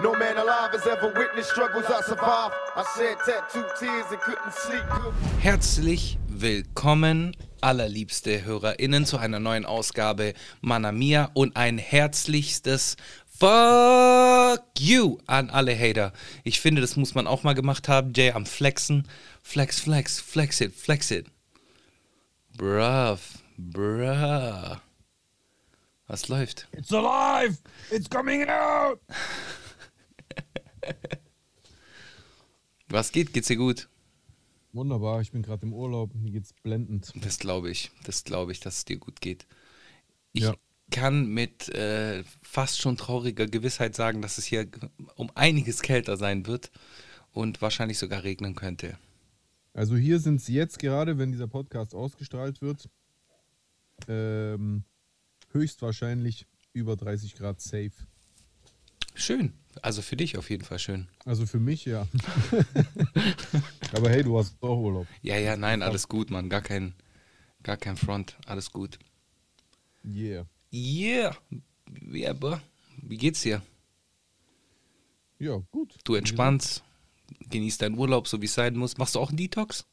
No man alive has ever witnessed struggles I survived. I shed tattooed tears and couldn't sleep. Herzlich willkommen, allerliebste HörerInnen, zu einer neuen Ausgabe Mana Mia und ein herzlichstes Fuck you an alle Hater. Ich finde, das muss man auch mal gemacht haben. Jay am Flexen. Flex, flex, flex it, flex it. Bruv, bruh. Was läuft? It's alive! It's coming out! Was geht? Geht's dir gut? Wunderbar, ich bin gerade im Urlaub, mir geht's blendend. Das glaube ich. Das glaube ich, dass es dir gut geht. Ich Ja. kann mit äh, fast schon trauriger Gewissheit sagen, dass es hier um einiges kälter sein wird und wahrscheinlich sogar regnen könnte. Also hier sind es jetzt gerade, wenn dieser Podcast ausgestrahlt wird, ähm, höchstwahrscheinlich über 30 Grad safe. Schön. Also für dich auf jeden Fall schön. Also für mich ja. Aber hey, du hast auch Urlaub. Ja, ja, nein, alles gut, Mann. Gar kein, gar kein Front. Alles gut. Yeah. Yeah. Ja, boah. Wie geht's dir? Ja, gut. Du entspannst, genießt deinen Urlaub, so wie es sein muss. Machst du auch einen Detox?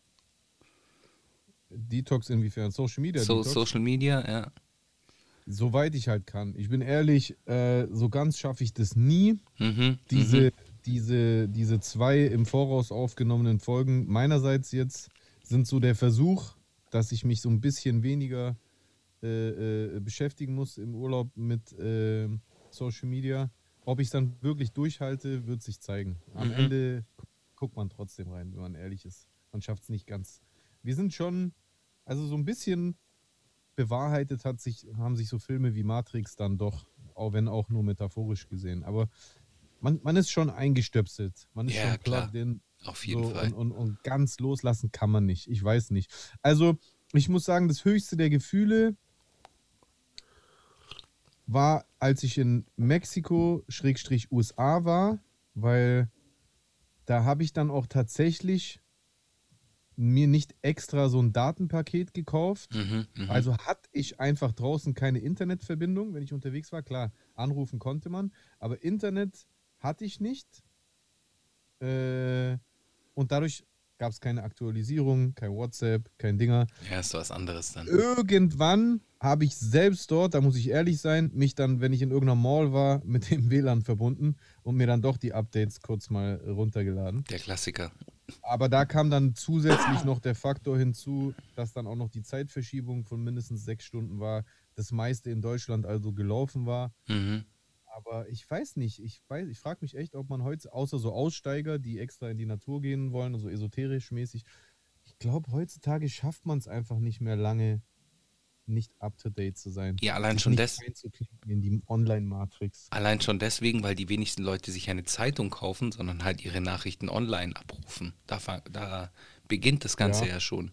Detox inwiefern? Social Media So, Detox? Social Media, ja. Soweit ich halt kann. Ich bin ehrlich, äh, so ganz schaffe ich das nie. Mhm. diese, diese, diese zwei im Voraus aufgenommenen Folgen meinerseits jetzt sind so der Versuch, dass ich mich so ein bisschen weniger äh, äh, beschäftigen muss im Urlaub mit äh, Social Media. Ob ich es dann wirklich durchhalte, wird sich zeigen. Am Mhm. Ende gu- guckt man trotzdem rein, wenn man ehrlich ist. Man schafft es nicht ganz. Wir sind schon, also so ein bisschen bewahrheitet hat sich, haben sich so Filme wie Matrix dann doch, auch wenn auch nur metaphorisch gesehen. Aber man, man ist schon eingestöpselt. Man ist Ja, schon klar. plugged in. Auf jeden so, Fall. Und, und, und ganz loslassen kann man nicht. Ich weiß nicht. Also, ich muss sagen, das höchste der Gefühle war, als ich in Mexiko, Schrägstrich USA war, weil da habe ich dann auch tatsächlich mir nicht extra so ein Datenpaket gekauft. Mhm, mhm. Also hatte ich einfach draußen keine Internetverbindung, wenn ich unterwegs war. Klar, anrufen konnte man, aber Internet hatte ich nicht. Äh, und dadurch gab es keine Aktualisierung, kein WhatsApp, kein Dinger. ja, ist was anderes dann. Irgendwann habe ich selbst dort, da muss ich ehrlich sein, mich dann, wenn ich in irgendeiner Mall war, mit dem WLAN verbunden und mir dann doch die Updates kurz mal runtergeladen. Der Klassiker. Aber da kam dann zusätzlich noch der Faktor hinzu, dass dann auch noch die Zeitverschiebung von mindestens sechs Stunden war, das meiste in Deutschland also gelaufen war. Mhm. Aber ich weiß nicht, ich, weiß- ich frage mich echt, ob man heute, außer so Aussteiger, die extra in die Natur gehen wollen, so esoterisch mäßig, ich glaube, heutzutage schafft man es einfach nicht mehr lange, nicht up-to-date zu sein. Ja, allein schon nicht des, einzuklinken in die Online-Matrix. Allein schon deswegen, weil die wenigsten Leute sich eine Zeitung kaufen, sondern halt ihre Nachrichten online abrufen. Da, da beginnt das Ganze ja, Ja. schon.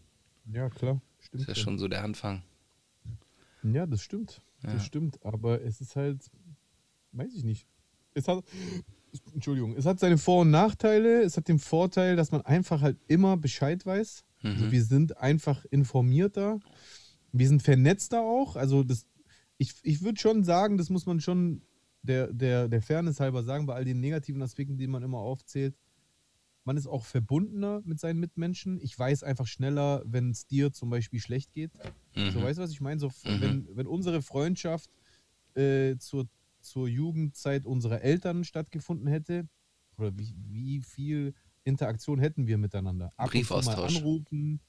Ja, klar, stimmt. Das ist ja schon so der Anfang. Ja, das stimmt. Ja. Das stimmt. Aber es ist halt, weiß ich nicht. Es hat, Entschuldigung, es hat seine Vor- und Nachteile. Es hat den Vorteil, dass man einfach halt immer Bescheid weiß. Also Mhm. wir sind einfach informierter. Wir sind vernetzter auch. Also das, ich, ich würde schon sagen, das muss man schon der, der, der Fairness halber sagen, bei all den negativen Aspekten, die man immer aufzählt. Man ist auch verbundener mit seinen Mitmenschen. Ich weiß einfach schneller, wenn es dir zum Beispiel schlecht geht. So, Mhm. weißt du, was ich meine? So, Mhm. wenn, wenn unsere Freundschaft äh, zur, zur Jugendzeit unserer Eltern stattgefunden hätte, oder wie, wie viel Interaktion hätten wir miteinander? Ab und zu mal Briefaustausch. anrufen,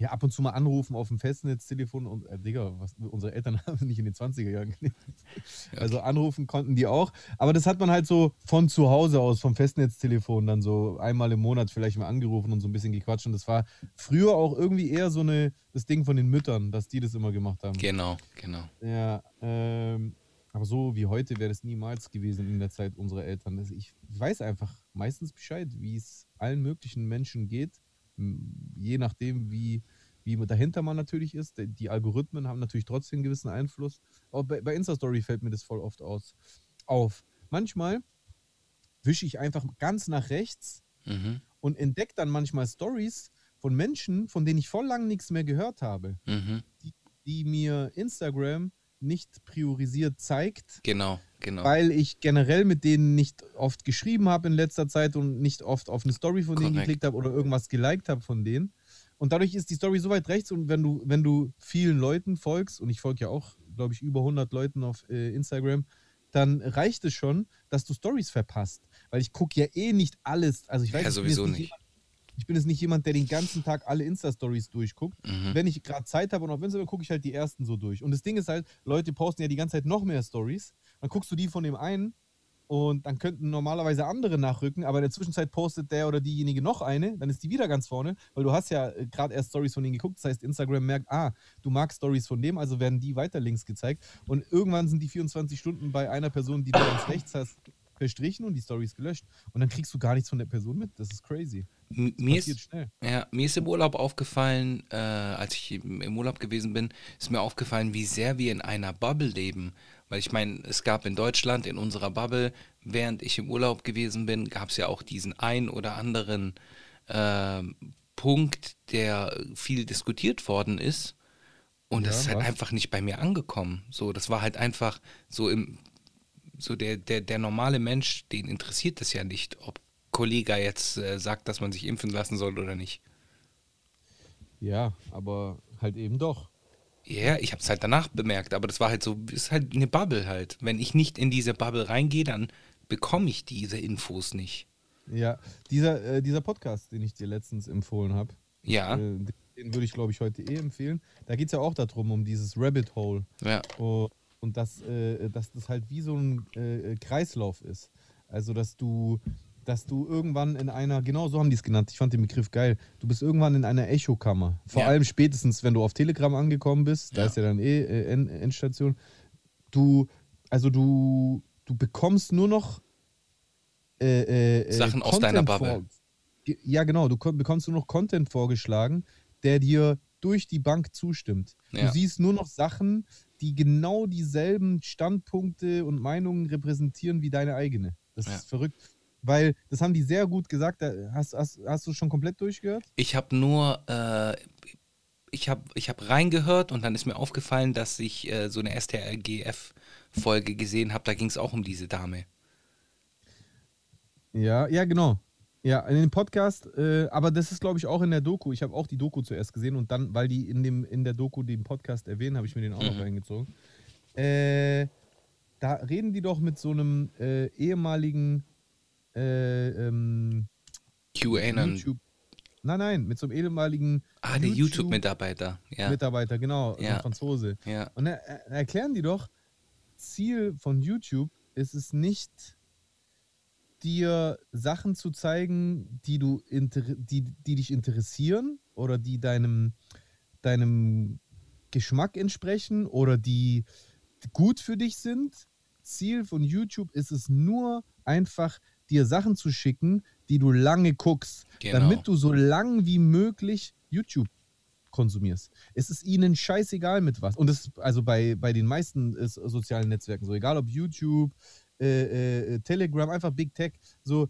ja, ab und zu mal anrufen auf dem Festnetztelefon und, äh, Digga, was, unsere Eltern haben nicht in den 20er Jahren gelebt. Also anrufen konnten die auch. Aber das hat man halt so von zu Hause aus, vom Festnetztelefon, dann so einmal im Monat vielleicht mal angerufen und so ein bisschen gequatscht. Und das war früher auch irgendwie eher so eine, das Ding von den Müttern, dass die das immer gemacht haben. Genau, genau. Ja, ähm, aber so wie heute wäre das niemals gewesen in der Zeit unserer Eltern. Ich weiß einfach meistens Bescheid, wie es allen möglichen Menschen geht, je nachdem, wie, wie dahinter man natürlich ist. Die- Die Algorithmen haben natürlich trotzdem einen gewissen Einfluss. Auch bei, bei Insta-Story fällt mir das voll oft aus, auf. Manchmal wische ich einfach ganz nach rechts Mhm. und entdecke dann manchmal Stories von Menschen, von denen ich voll lang nichts mehr gehört habe Mhm. die mir Instagram nicht priorisiert zeigt, Genau, genau. weil ich generell mit denen nicht oft geschrieben habe in letzter Zeit und nicht oft auf eine Story von denen Korrekt. geklickt habe oder irgendwas geliked habe von denen. Und dadurch ist die Story so weit rechts und wenn du, wenn du vielen Leuten folgst, und ich folge ja auch, glaube ich, über 100 Leuten auf äh, Instagram, dann reicht es schon, dass du Stories verpasst. Weil ich gucke ja eh nicht alles. Also ich weiß Ja, sowieso nicht. Ich bin jetzt nicht jemand, der den ganzen Tag alle Insta-Stories durchguckt. Mhm. Wenn ich gerade Zeit habe und auf Instagram gucke ich halt die ersten so durch. Und das Ding ist halt, Leute posten ja die ganze Zeit noch mehr Stories. Dann guckst du die von dem einen und dann könnten normalerweise andere nachrücken, aber in der Zwischenzeit postet der oder diejenige noch eine, dann ist die wieder ganz vorne, weil du hast ja gerade erst Stories von denen geguckt. Das heißt, Instagram merkt, ah, du magst Stories von dem, also werden die weiter links gezeigt. Und irgendwann sind die 24 Stunden bei einer Person, die du ganz rechts hast, verstrichen und die Stories gelöscht. Und dann kriegst du gar nichts von der Person mit. Das ist crazy. M- Mir ist, schnell. ja, mir ist im Urlaub aufgefallen, äh, als ich im Urlaub gewesen bin, ist mir aufgefallen, wie sehr wir in einer Bubble leben. Weil ich meine, es gab in Deutschland, in unserer Bubble, während ich im Urlaub gewesen bin, gab es ja auch diesen ein oder anderen ähm, Punkt, der viel diskutiert worden ist. Und das Ja, ist halt was? einfach nicht bei mir angekommen. So, das war halt einfach so im, so der, der, der normale Mensch, den interessiert es ja nicht, ob Kollege jetzt äh, sagt, dass man sich impfen lassen soll oder nicht. Ja, aber halt eben doch. Ja, ich habe es halt danach bemerkt, aber das war halt so, ist halt eine Bubble halt. Wenn ich nicht in diese Bubble reingehe, dann bekomme ich diese Infos nicht. Ja, dieser, äh, dieser Podcast, den ich dir letztens empfohlen habe, Ja, äh, den würde ich, glaube ich, heute eh empfehlen. Da geht es ja auch darum, um dieses Rabbit Hole. ja, Oh, und dass, äh, dass das halt wie so ein äh, Kreislauf ist. Also, dass du, dass du irgendwann in einer, genau so haben die es genannt, ich fand den Begriff geil, du bist irgendwann in einer Echokammer. Vor Ja. allem spätestens, wenn du auf Telegram angekommen bist, da Ja. ist ja dann eh äh, End Endstation. Du, also du, du bekommst nur noch äh, äh, äh, Sachen aus deiner Content Bubble. vor- Ja, genau, du bekommst nur noch Content vorgeschlagen, der dir durch die Bank zustimmt. Ja. Du siehst nur noch Sachen, die genau dieselben Standpunkte und Meinungen repräsentieren wie deine eigene. Das Ja. ist verrückt. Weil, das haben die sehr gut gesagt. Hast, hast, hast du schon komplett durchgehört? ich habe nur, äh, ich habe ich hab reingehört und dann ist mir aufgefallen, dass ich äh, so eine STRGF-Folge gesehen habe, da ging es auch um diese Dame. Ja, ja, genau. Ja, in dem Podcast, äh, aber das ist, glaube ich, auch in der Doku. Ich habe auch die Doku zuerst gesehen und dann, weil die in, dem, in der Doku den Podcast erwähnen, habe ich mir den auch noch Mhm. reingezogen. Äh, da reden die doch mit so einem äh, ehemaligen äh, ähm, QAnon. YouTube. Nein, nein, mit so einem ehemaligen Ah, der YouTube-Mitarbeiter. Ja, Mitarbeiter, genau, Ja. ein Franzose. ja, Und da er, erklären die doch, Ziel von YouTube ist es nicht, dir Sachen zu zeigen, die, du inter die, die dich interessieren oder die deinem, deinem Geschmack entsprechen oder die gut für dich sind. Ziel von YouTube ist es nur einfach, dir Sachen zu schicken, die du lange guckst, Genau. damit du so lang wie möglich YouTube konsumierst. Es ist ihnen scheißegal mit was. Und ist also bei, bei den meisten äh, sozialen Netzwerken so, egal ob YouTube, äh, äh, Telegram, einfach Big Tech, so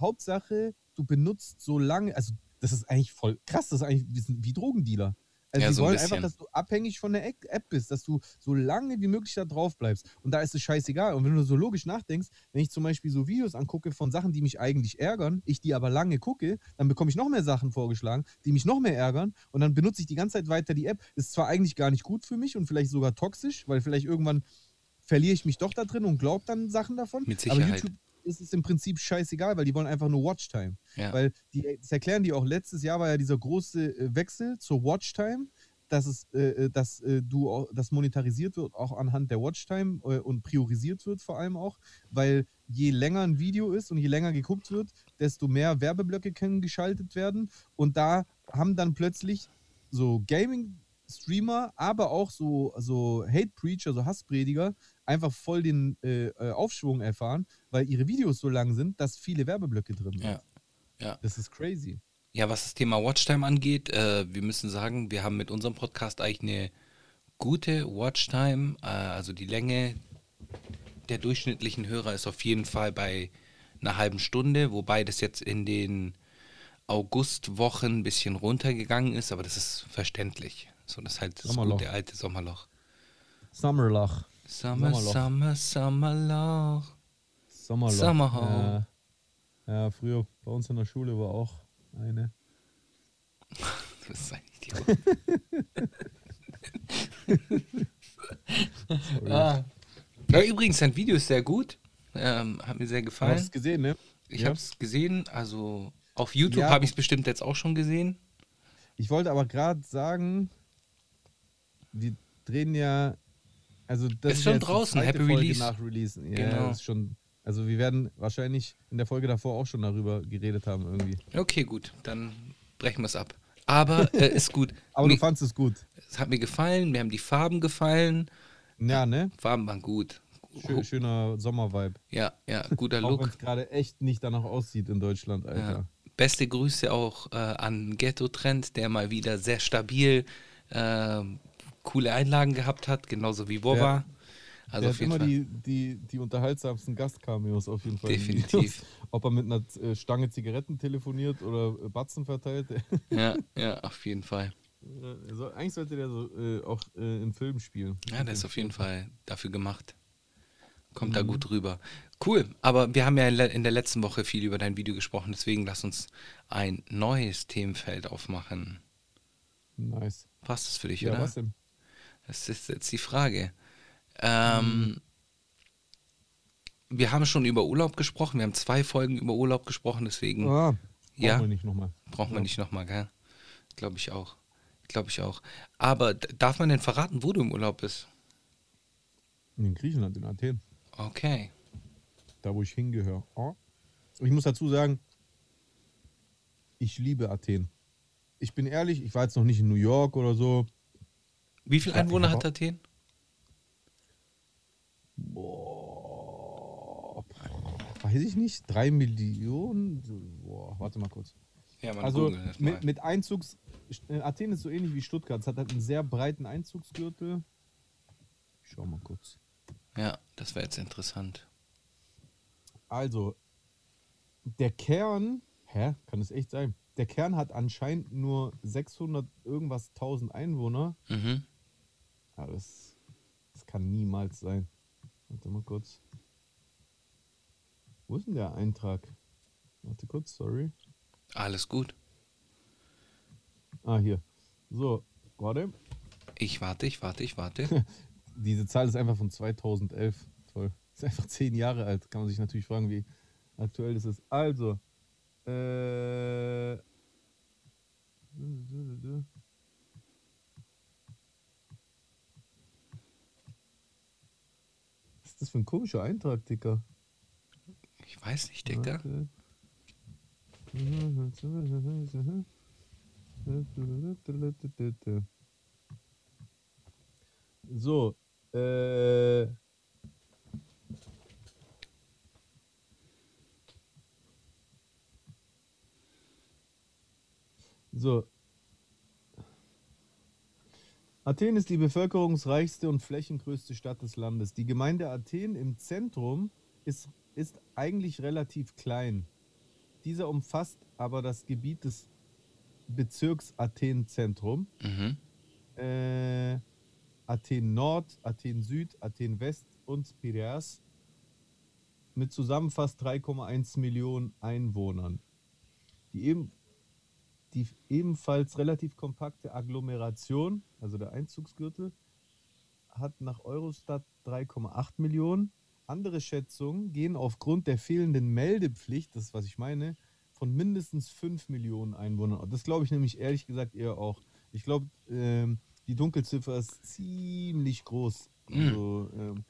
Hauptsache, du benutzt so lange, also das ist eigentlich voll krass, das ist eigentlich wir sind wie Drogendealer. Also Ja, die so ein wollen bisschen. einfach, dass du abhängig von der App App bist, dass du so lange wie möglich da drauf bleibst. Und da ist es scheißegal. Und wenn du so logisch nachdenkst, wenn ich zum Beispiel so Videos angucke von Sachen, die mich eigentlich ärgern, ich die aber lange gucke, dann bekomme ich noch mehr Sachen vorgeschlagen, die mich noch mehr ärgern. Und dann benutze ich die ganze Zeit weiter die App. Ist zwar eigentlich gar nicht gut für mich und vielleicht sogar toxisch, weil vielleicht irgendwann verliere ich mich doch da drin und glaube dann Sachen davon. Mit Aber Sicherheit. YouTube ist es im Prinzip scheißegal, weil die wollen einfach nur Watchtime. ja. Weil die, das erklären die auch, letztes Jahr war ja dieser große äh, Wechsel zur Watchtime, dass, es, äh, äh, dass äh, du auch, das monetarisiert wird, auch anhand der Watchtime äh, und priorisiert wird vor allem auch, weil je länger ein Video ist und je länger geguckt wird, desto mehr Werbeblöcke können geschaltet werden. Und da haben dann plötzlich so Gaming-Streamer, aber auch so, so Hate-Preacher, so Hassprediger, einfach voll den äh, äh, Aufschwung erfahren, weil ihre Videos so lang sind, dass viele Werbeblöcke drin sind. Ja. Ja. Das ist crazy. Ja, was das Thema Watchtime angeht, äh, wir müssen sagen, wir haben mit unserem Podcast eigentlich eine gute Watchtime. Äh, also die Länge der durchschnittlichen Hörer ist auf jeden Fall bei einer halben Stunde, wobei das jetzt in den Augustwochen ein bisschen runtergegangen ist, aber das ist verständlich. So, das ist halt das Sommerloch. gute alte Sommerloch. Summerlach. Summer, Sommerloch. Summer, Summerloch. Sommerloch. Summerhole. Ja. ja, früher bei uns in der Schule war auch eine. Du bist ein Idiot. ah. ja, übrigens, dein Video ist sehr gut. Ähm, hat mir sehr Du hast gefallen. es gesehen, ne? Ich Ja. habe es gesehen, also auf YouTube Ja. habe ich es bestimmt jetzt auch schon gesehen. Ich wollte aber gerade sagen, wir drehen ja, also das Ist schon draußen, Happy Folge Release. nach Release. Ja, Genau. ist schon, also wir werden wahrscheinlich in der Folge davor auch schon darüber geredet haben irgendwie. Okay, gut, dann brechen wir es ab. Aber äh, ist gut. Aber mir, du fandest es gut. es hat mir gefallen, mir haben die Farben gefallen. Ja, ne? Farben waren gut. Schö schöner Sommervibe. Ja, ja, guter Auch wenn Look. es gerade echt nicht danach aussieht in Deutschland, Alter. Ja. Beste Grüße auch äh, an Ghetto Trend, der mal wieder sehr stabil äh, coole Einlagen gehabt hat, genauso wie Boba. Also Der auf immer Fall. die, die, die unterhaltsamsten Gastcameos auf jeden Fall. Definitiv. Ob er mit einer äh, Stange Zigaretten telefoniert oder äh, Batzen verteilt. Ja, ja, auf jeden Fall. Äh, so, eigentlich sollte der so äh, auch äh, in Filmen spielen. Ja, der ist auf jeden Fall dafür gemacht. Kommt Mhm. da gut rüber. Cool, aber wir haben ja in der letzten Woche viel über dein Video gesprochen, deswegen lass uns ein neues Themenfeld aufmachen. Nice. Passt das für dich, Ja, oder? was denn? Das ist jetzt die Frage. Ähm, Wir haben schon über Urlaub gesprochen. Wir haben zwei Folgen über Urlaub gesprochen, deswegen Ah, Hm. Ja. brauchen wir nicht nochmal. brauchen wir ja. nicht nochmal, gell? Glaube ich auch. Glaube ich auch. Aber darf man denn verraten, wo du im Urlaub bist? In Griechenland, in Athen. Okay. Da, wo ich hingehöre. Oh. Ich muss dazu sagen, ich liebe Athen. Ich bin ehrlich, ich war jetzt noch nicht in New York oder so. Wie viele Einwohner hat Athen? Boah, weiß ich nicht. Drei Millionen? Boah, warte mal kurz. Ja, man Also mit, mit Einzugs. äh, Athen ist so ähnlich wie Stuttgart. Es hat halt einen sehr breiten Einzugsgürtel. Ich schau mal kurz. Ja, das wäre jetzt interessant. Also, der Kern. Hä? Kann es echt sein? Der Kern hat anscheinend nur 600 irgendwas 1000 Einwohner. Mhm. Ja, das, das kann niemals sein. Warte mal kurz. Wo ist denn der Eintrag? Warte kurz, sorry. Alles gut. Ah, hier. So, warte. Ich warte, ich warte, ich warte. Diese Zahl ist einfach von 2011. Toll. Ist einfach zehn Jahre alt. Kann man sich natürlich fragen, wie aktuell das ist. Also, äh. Ist das für ein komischer Eintrag, Dicker? Ich weiß nicht. Warte. So, äh. So. Athen ist die bevölkerungsreichste und flächengrößte Stadt des Landes. Die Gemeinde Athen im Zentrum ist, ist eigentlich relativ klein. Dieser umfasst aber das Gebiet des Bezirks Athen-Zentrum, Mhm. äh, Athen Nord, Athen Süd, Athen West und Piraeus mit zusammen fast 3,1 Millionen Einwohnern. Die, eben, die ebenfalls relativ kompakte Agglomeration, also der Einzugsgürtel, hat nach Eurostat 3,8 Millionen. Andere Schätzungen gehen aufgrund der fehlenden Meldepflicht, das ist, was ich meine, von mindestens 5 Millionen Einwohnern. Das glaube ich nämlich ehrlich gesagt eher auch. Ich glaube, ähm, die Dunkelziffer ist ziemlich groß. Also, ähm,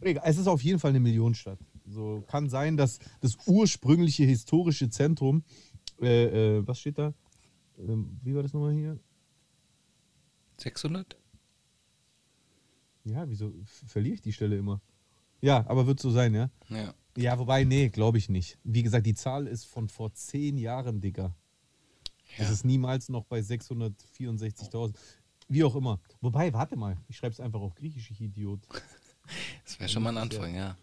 es ist auf jeden Fall eine Millionenstadt. So kann sein, dass das ursprüngliche historische Zentrum, äh, äh, was steht da? Ähm, wie war das nochmal hier? 600? Ja, wieso verliere ich die Stelle immer? Ja, aber wird so sein, ja? Ja. Ja, wobei, nee, glaube ich nicht. Wie gesagt, die Zahl ist von vor zehn Jahren, Digga. Das Ja. ist niemals noch bei 664.000. Wie auch immer. Wobei, warte mal, ich schreibe es einfach auf Griechisch, ich Idiot. Das wäre schon mal ein Anfang, ja.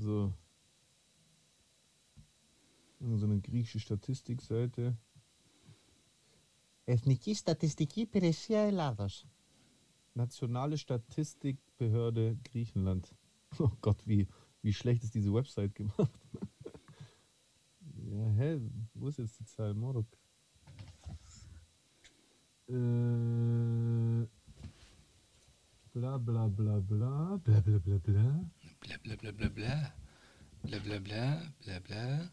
So. So eine griechische Statistikseite. Ethnische Statistik Υπηρεσία Ελλάδος. E Nationale Statistikbehörde Griechenland. Oh Gott, wie, wie schlecht ist diese Website gemacht. ja, hä, wo ist jetzt die Zahl Morok? Äh, bla bla bla bla bla bla bla bla. Bla bla bla bla bla. Bla bla bla bla bla.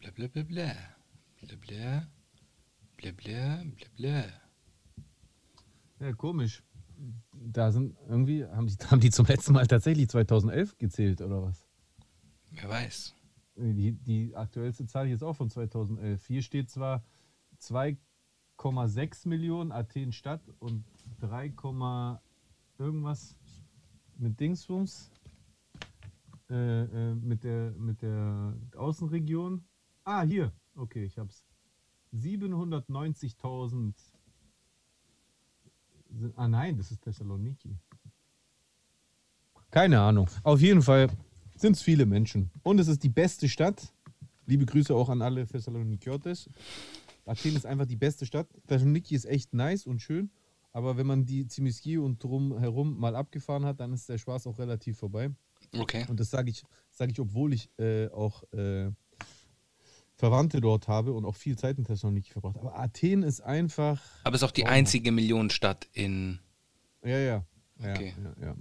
Bla bla bla bla. Bla bla. Bla bla bla bla. Ja, komisch. Da sind irgendwie, haben die, haben die zum letzten Mal tatsächlich 2011 gezählt oder was? Wer weiß. Die, die aktuellste Zahl hier ist auch von 2011. Hier steht zwar 2,6 Millionen Athen Stadt und 3, irgendwas mit Dingsbums, äh, äh, mit, der, mit der Außenregion. Ah, hier. Okay, ich hab's. 790.000. sind- Ah nein, das ist Thessaloniki. Keine Ahnung. Auf jeden Fall sind es viele Menschen. Und es ist die beste Stadt. Liebe Grüße auch an alle Thessalonikiotes. Athen ist einfach die beste Stadt. Thessaloniki ist echt nice und schön. Aber wenn man die Zimiski und drumherum mal abgefahren hat, dann ist der Spaß auch relativ vorbei. Okay. Und das sage ich, sage ich, obwohl ich äh, auch äh, Verwandte dort habe und auch viel Zeit in Thessaloniki verbracht. Aber Athen ist einfach. Aber es ist auch die Traumhaft. einzige Millionenstadt in. Ja, ja. ja, Okay. ja, ja.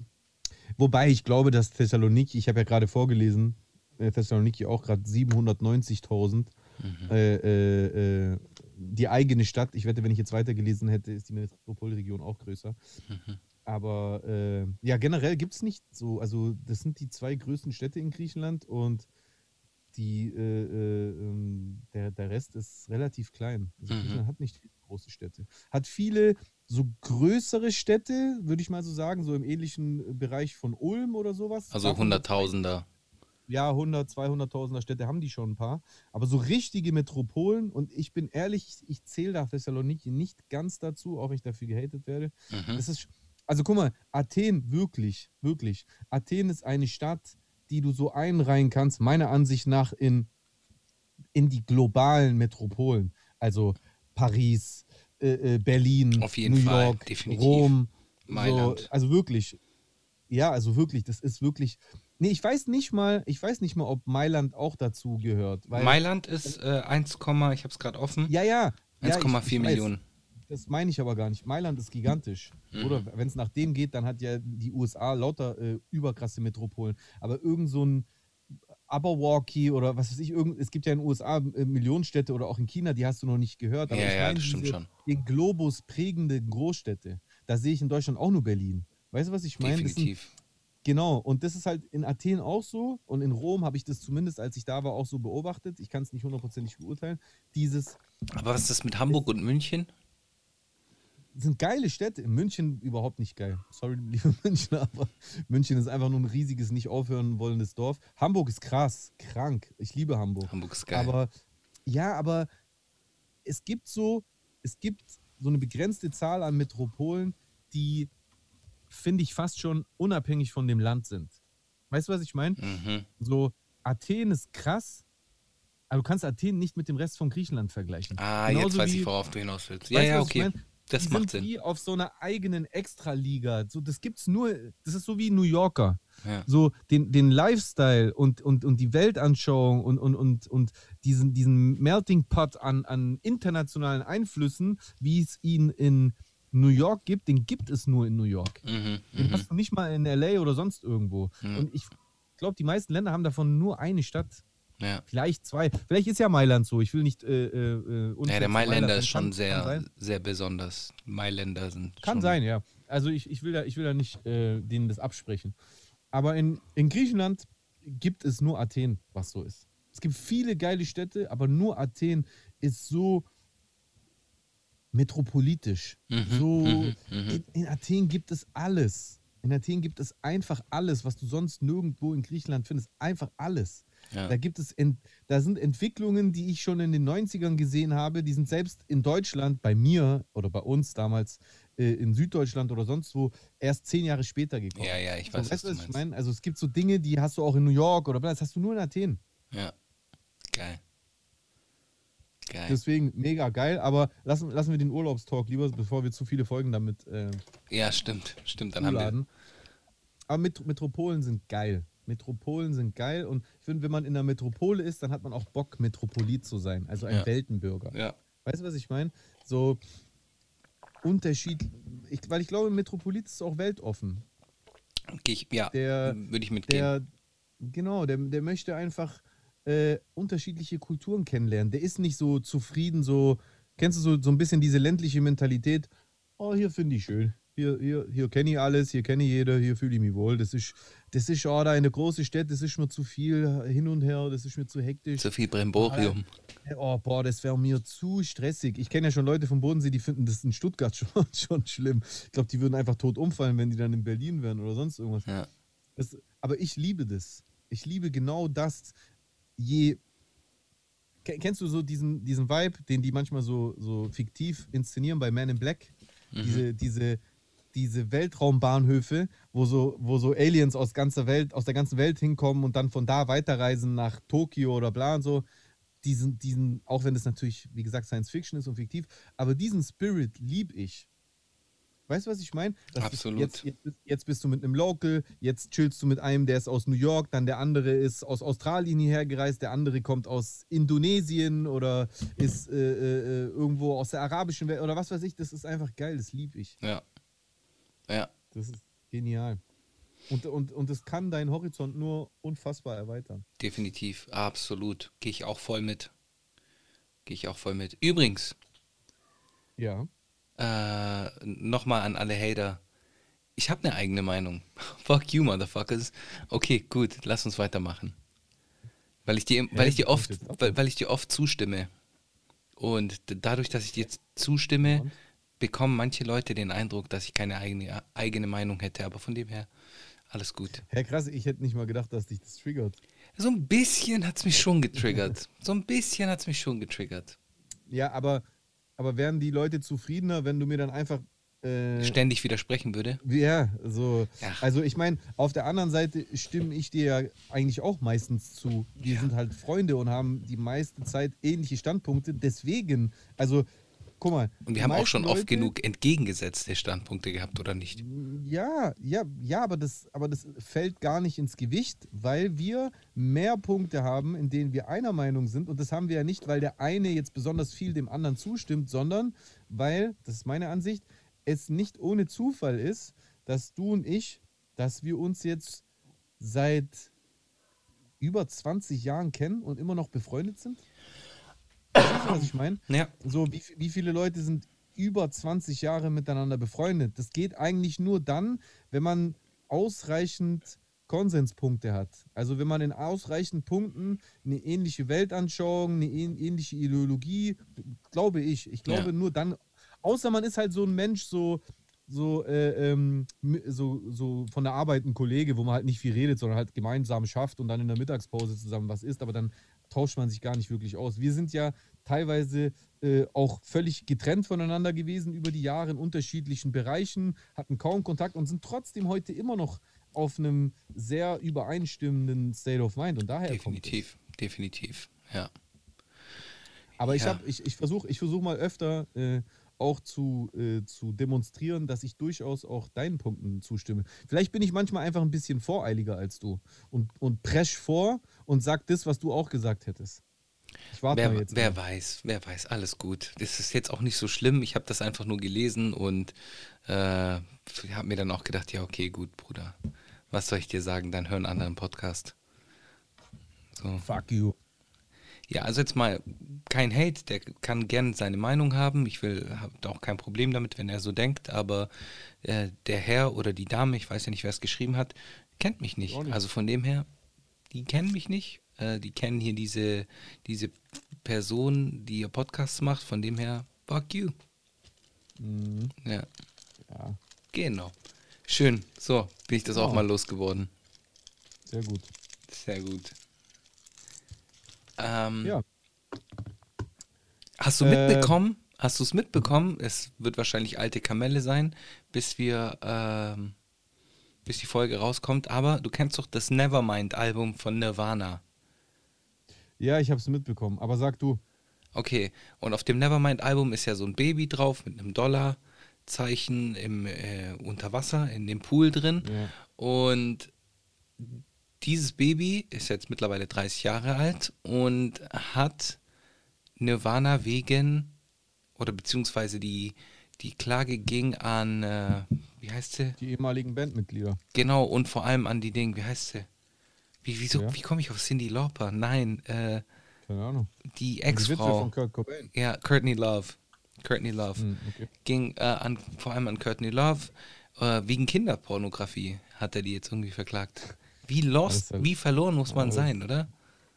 Wobei ich glaube, dass Thessaloniki, ich habe ja gerade vorgelesen, äh, Thessaloniki auch gerade 790.000. Äh, äh, äh, die eigene Stadt, ich wette, wenn ich jetzt weitergelesen hätte, ist die Metropolregion auch größer. Aber äh, ja, generell gibt es nicht so, also das sind die zwei größten Städte in Griechenland und die, äh, äh, ähm, der, der Rest ist relativ klein. Also Mhm. Griechenland hat nicht viele große Städte. Hat viele so größere Städte, würde ich mal so sagen, so im ähnlichen Bereich von Ulm oder sowas. Also Hunderttausender. Ja, 100, 200.000er Städte haben die schon ein paar. Aber so richtige Metropolen, und ich bin ehrlich, ich zähle da Thessaloniki nicht ganz dazu, auch wenn ich dafür gehatet werde. Mhm. Das ist, also guck mal, Athen, wirklich, wirklich. Athen ist eine Stadt, die du so einreihen kannst, meiner Ansicht nach, in, in die globalen Metropolen. Also Paris, äh, äh, Berlin, Auf jeden New Fall, York, definitiv. Rom. Mailand. So, also wirklich. Ja, also wirklich, das ist wirklich. Nee, ich weiß nicht mal, ich weiß nicht mal, ob Mailand auch dazu gehört. Weil, Mailand ist äh, 1, ich habe es gerade offen. Ja, ja. ja, ich- 1,4 ich weiß. Millionen. Das meine ich aber gar nicht. Mailand ist gigantisch. Mhm. Oder wenn es nach dem geht, dann hat ja die USA lauter äh, überkrasse Metropolen. Aber irgend so ein Aberwalkie oder was weiß ich, irgend, es gibt ja in den USA äh, Millionenstädte oder auch in China, die hast du noch nicht gehört. Aber Ja, ich ja, meine das stimmt diese, schon. den Globus prägende Großstädte. Da sehe ich in Deutschland auch nur Berlin. Weißt du, was ich meine? Definitiv. Genau, und das ist halt in Athen auch so und in Rom habe ich das zumindest, als ich da war, auch so beobachtet. Ich kann es nicht hundertprozentig beurteilen. Dieses Aber was ist das mit Hamburg und München? sind geile Städte. In München überhaupt nicht geil. Sorry, liebe Münchner, aber München ist einfach nur ein riesiges, nicht aufhören wollendes Dorf. Hamburg ist krass, krank. Ich liebe Hamburg. Hamburg ist geil. Aber ja, aber es gibt so, es gibt so eine begrenzte Zahl an Metropolen, die finde ich fast schon unabhängig von dem Land sind. Weißt du, was ich meine? mhm. So, Athen ist krass, aber du kannst Athen nicht mit dem Rest von Griechenland vergleichen. Ah, jetzt Genauso weiß wie- ich, worauf du hinaus willst. Ja, ja, ich okay. mein? Das die macht sind Sinn. wie auf so einer eigenen Extraliga. So, das gibt's nur, das ist so wie New Yorker. Ja. So den, den Lifestyle und, und, und die Weltanschauung und, und, und, und diesen, diesen Melting Pot an, an internationalen Einflüssen, wie es ihn in New York gibt, den gibt es nur in New York. Mhm. Den Mhm. hast du nicht mal in LA oder sonst irgendwo. Mhm. Und ich glaube, die meisten Länder haben davon nur eine Stadt. Ja. Vielleicht zwei. Vielleicht ist ja Mailand so. Ich will nicht. Äh, äh, äh, ja, der Mailänder ist schon Kann- sehr, Kann sehr besonders. Mailänder sind kann sein ja. Also ich, ich, will da, ich will da nicht äh, denen das absprechen. Aber in, in Griechenland gibt es nur Athen, was so ist. Es gibt viele geile Städte, aber nur Athen ist so metropolitisch. Mhm, so mhm, mhm. In, in Athen gibt es alles. In Athen gibt es einfach alles, was du sonst nirgendwo in Griechenland findest. Einfach alles. Ja. Da gibt es, ent, da sind Entwicklungen, die ich schon in den 90ern gesehen habe, die sind selbst in Deutschland, bei mir oder bei uns damals äh, in Süddeutschland oder sonst wo, erst zehn Jahre später gekommen. Ja, ja, ich So, weiß, was weißt du was ich meine? Also es gibt so Dinge, die hast du auch in New York oder das hast du nur in Athen. Ja. Geil. Geil. Deswegen mega geil, aber lassen, lassen wir den Urlaubstalk lieber, bevor wir zu viele Folgen damit äh, ja, stimmt. Stimmt. Dann haben wir. zuladen. Aber Met Metropolen sind geil. Metropolen sind geil und ich finde, wenn man in der Metropole ist, dann hat man auch Bock, Metropolit zu sein, also ein Ja. Weltenbürger. Ja. Weißt du, was ich meine? So Unterschied, ich, weil ich glaube, Metropolit ist auch weltoffen. Ich, ja. Würde ich mitgehen. Der, genau, der, der möchte einfach äh, unterschiedliche Kulturen kennenlernen. Der ist nicht so zufrieden, so, kennst du so, so ein bisschen diese ländliche Mentalität? Oh, hier finde ich schön. Hier, hier, hier kenne ich alles, hier kenne ich jeder, hier fühle ich mich wohl. Das ist, das ist, oh, da eine große Stadt, das ist mir zu viel hin und her, das ist mir zu hektisch. Zu viel Bremborium. Oh, boah, das wäre mir zu stressig. Ich kenne ja schon Leute vom Bodensee, die finden das in Stuttgart schon, schon schlimm. Ich glaube, die würden einfach tot umfallen, wenn die dann in Berlin wären oder sonst irgendwas. Ja. Das, aber ich liebe das. Ich liebe genau das. Je. Ke- Kennst du so diesen, diesen Vibe, den die manchmal so, so fiktiv inszenieren bei Man in Black? Diese, diese, diese Weltraumbahnhöfe, wo so, wo so Aliens aus, ganzer Welt, aus der ganzen Welt hinkommen und dann von da weiterreisen nach Tokio oder bla und so. Diesen, diesen, auch wenn es natürlich, wie gesagt, Science Fiction ist und fiktiv, aber diesen Spirit lieb ich. Weißt du, was ich meine? Absolut. Jetzt, jetzt, bist- jetzt bist du mit einem Local, jetzt chillst du mit einem, der ist aus New York, dann der andere ist aus Australien hierher gereist, der andere kommt aus Indonesien oder ist äh, äh, irgendwo aus der arabischen Welt oder was weiß ich. Das ist einfach geil, das lieb ich. Ja. Ja. Das ist genial. Und, und, und das kann deinen Horizont nur unfassbar erweitern. Definitiv. Absolut. Gehe ich auch voll mit. Gehe ich auch voll mit. Übrigens, Ja. Äh, nochmal an alle Hater. Ich habe eine eigene Meinung. Fuck you, Motherfuckers. Okay, gut, lass uns weitermachen. Weil ich dir, weil ich dir oft, weil, weil ich dir oft zustimme. Und dadurch, dass ich dir jetzt zustimme, bekommen manche Leute den Eindruck, dass ich keine eigene, eigene Meinung hätte. Aber von dem her, alles gut. Herr krass, ich hätte nicht mal gedacht, dass dich das triggert. So ein bisschen hat es mich schon getriggert. So ein bisschen hat es mich schon getriggert. Ja, aber, aber wären die Leute zufriedener, wenn du mir dann einfach. Äh, Ständig widersprechen würde. Ja, so. Ja. Also ich meine, auf der anderen Seite stimme ich dir ja eigentlich auch meistens zu. Wir sind halt Freunde und haben die meiste Zeit ähnliche Standpunkte. Deswegen, also guck mal. Und wir haben auch schon oft Leute- genug entgegengesetzte Standpunkte gehabt, oder nicht? Ja, ja, ja, aber das, aber das fällt gar nicht ins Gewicht, weil wir mehr Punkte haben, in denen wir einer Meinung sind. Und das haben wir ja nicht, weil der eine jetzt besonders viel dem anderen zustimmt, sondern weil, das ist meine Ansicht, es nicht ohne Zufall ist, dass du und ich, dass wir uns jetzt seit über 20 Jahren kennen und immer noch befreundet sind. Du, was ich meine? Ja. So, wie, wie viele Leute sind über 20 Jahre miteinander befreundet? Das geht eigentlich nur dann, wenn man ausreichend Konsenspunkte hat. Also wenn man in ausreichend Punkten eine ähnliche Weltanschauung, eine ähn- ähnliche Ideologie, glaube ich. Ich glaube Ja. nur dann, außer man ist halt so ein Mensch, so, so, äh, ähm, so, so von der Arbeit ein Kollege, wo man halt nicht viel redet, sondern halt gemeinsam schafft und dann in der Mittagspause zusammen was isst, aber dann tauscht man sich gar nicht wirklich aus. Wir sind ja teilweise äh, auch völlig getrennt voneinander gewesen über die Jahre in unterschiedlichen Bereichen, hatten kaum Kontakt und sind trotzdem heute immer noch auf einem sehr übereinstimmenden State of Mind und daher kommt es. Definitiv, definitiv. Ja. Aber ich, Ja. ich, ich versuche ich versuch mal öfter äh, auch zu, äh, zu demonstrieren, dass ich durchaus auch deinen Punkten zustimme. Vielleicht bin ich manchmal einfach ein bisschen voreiliger als du und, und presch vor und sag das, was du auch gesagt hättest. Ich warte Wer, jetzt. wer mal. weiß, wer weiß, alles gut. Das ist jetzt auch nicht so schlimm. Ich habe das einfach nur gelesen und äh, habe mir dann auch gedacht, ja, okay, gut, Bruder. Was soll ich dir sagen? Dann hör einen anderen Podcast. So. Fuck you. Ja, also jetzt mal kein Hate, der kann gern seine Meinung haben. Ich will, habe auch kein Problem damit, wenn er so denkt, aber äh, der Herr oder die Dame, ich weiß ja nicht, wer es geschrieben hat, kennt mich nicht. Auch nicht. Also von dem her, die kennen mich nicht. Äh, die kennen hier diese, diese Person, die ihr Podcasts macht. Von dem her, fuck you. Mhm. Ja, Ja, genau. Schön. So, bin ich das auch Ja. mal losgeworden. sehr gut. Sehr gut. Ähm, Ja. Hast du Äh, mitbekommen? Hast du es mitbekommen? Es wird wahrscheinlich alte Kamelle sein, bis wir, ähm, bis die Folge rauskommt. Aber du kennst doch das Nevermind-Album von Nirvana. Ja, ich habe es mitbekommen. Aber sag du. Okay, und auf dem Nevermind-Album ist ja so ein Baby drauf mit einem Dollarzeichen im äh, Unterwasser, in dem Pool drin. Ja. Und dieses Baby ist jetzt mittlerweile 30 Jahre alt und hat Nirvana wegen, oder beziehungsweise die, die Klage ging an, äh, wie heißt sie? Die ehemaligen Bandmitglieder. Genau, und vor allem an die Dinge, wie heißt sie? Wie, wieso, Ja. wie komme ich auf Cindy Lauper? Nein, äh, Keine Ahnung. die Ex-Frau. von Kurt Cobain. Ja, Courtney Love. Courtney Love. Hm, okay. Ging äh, an, vor allem an Courtney Love. Äh, wegen Kinderpornografie hat er die jetzt irgendwie verklagt. Wie lost, halt- wie verloren muss man Oh. sein, oder?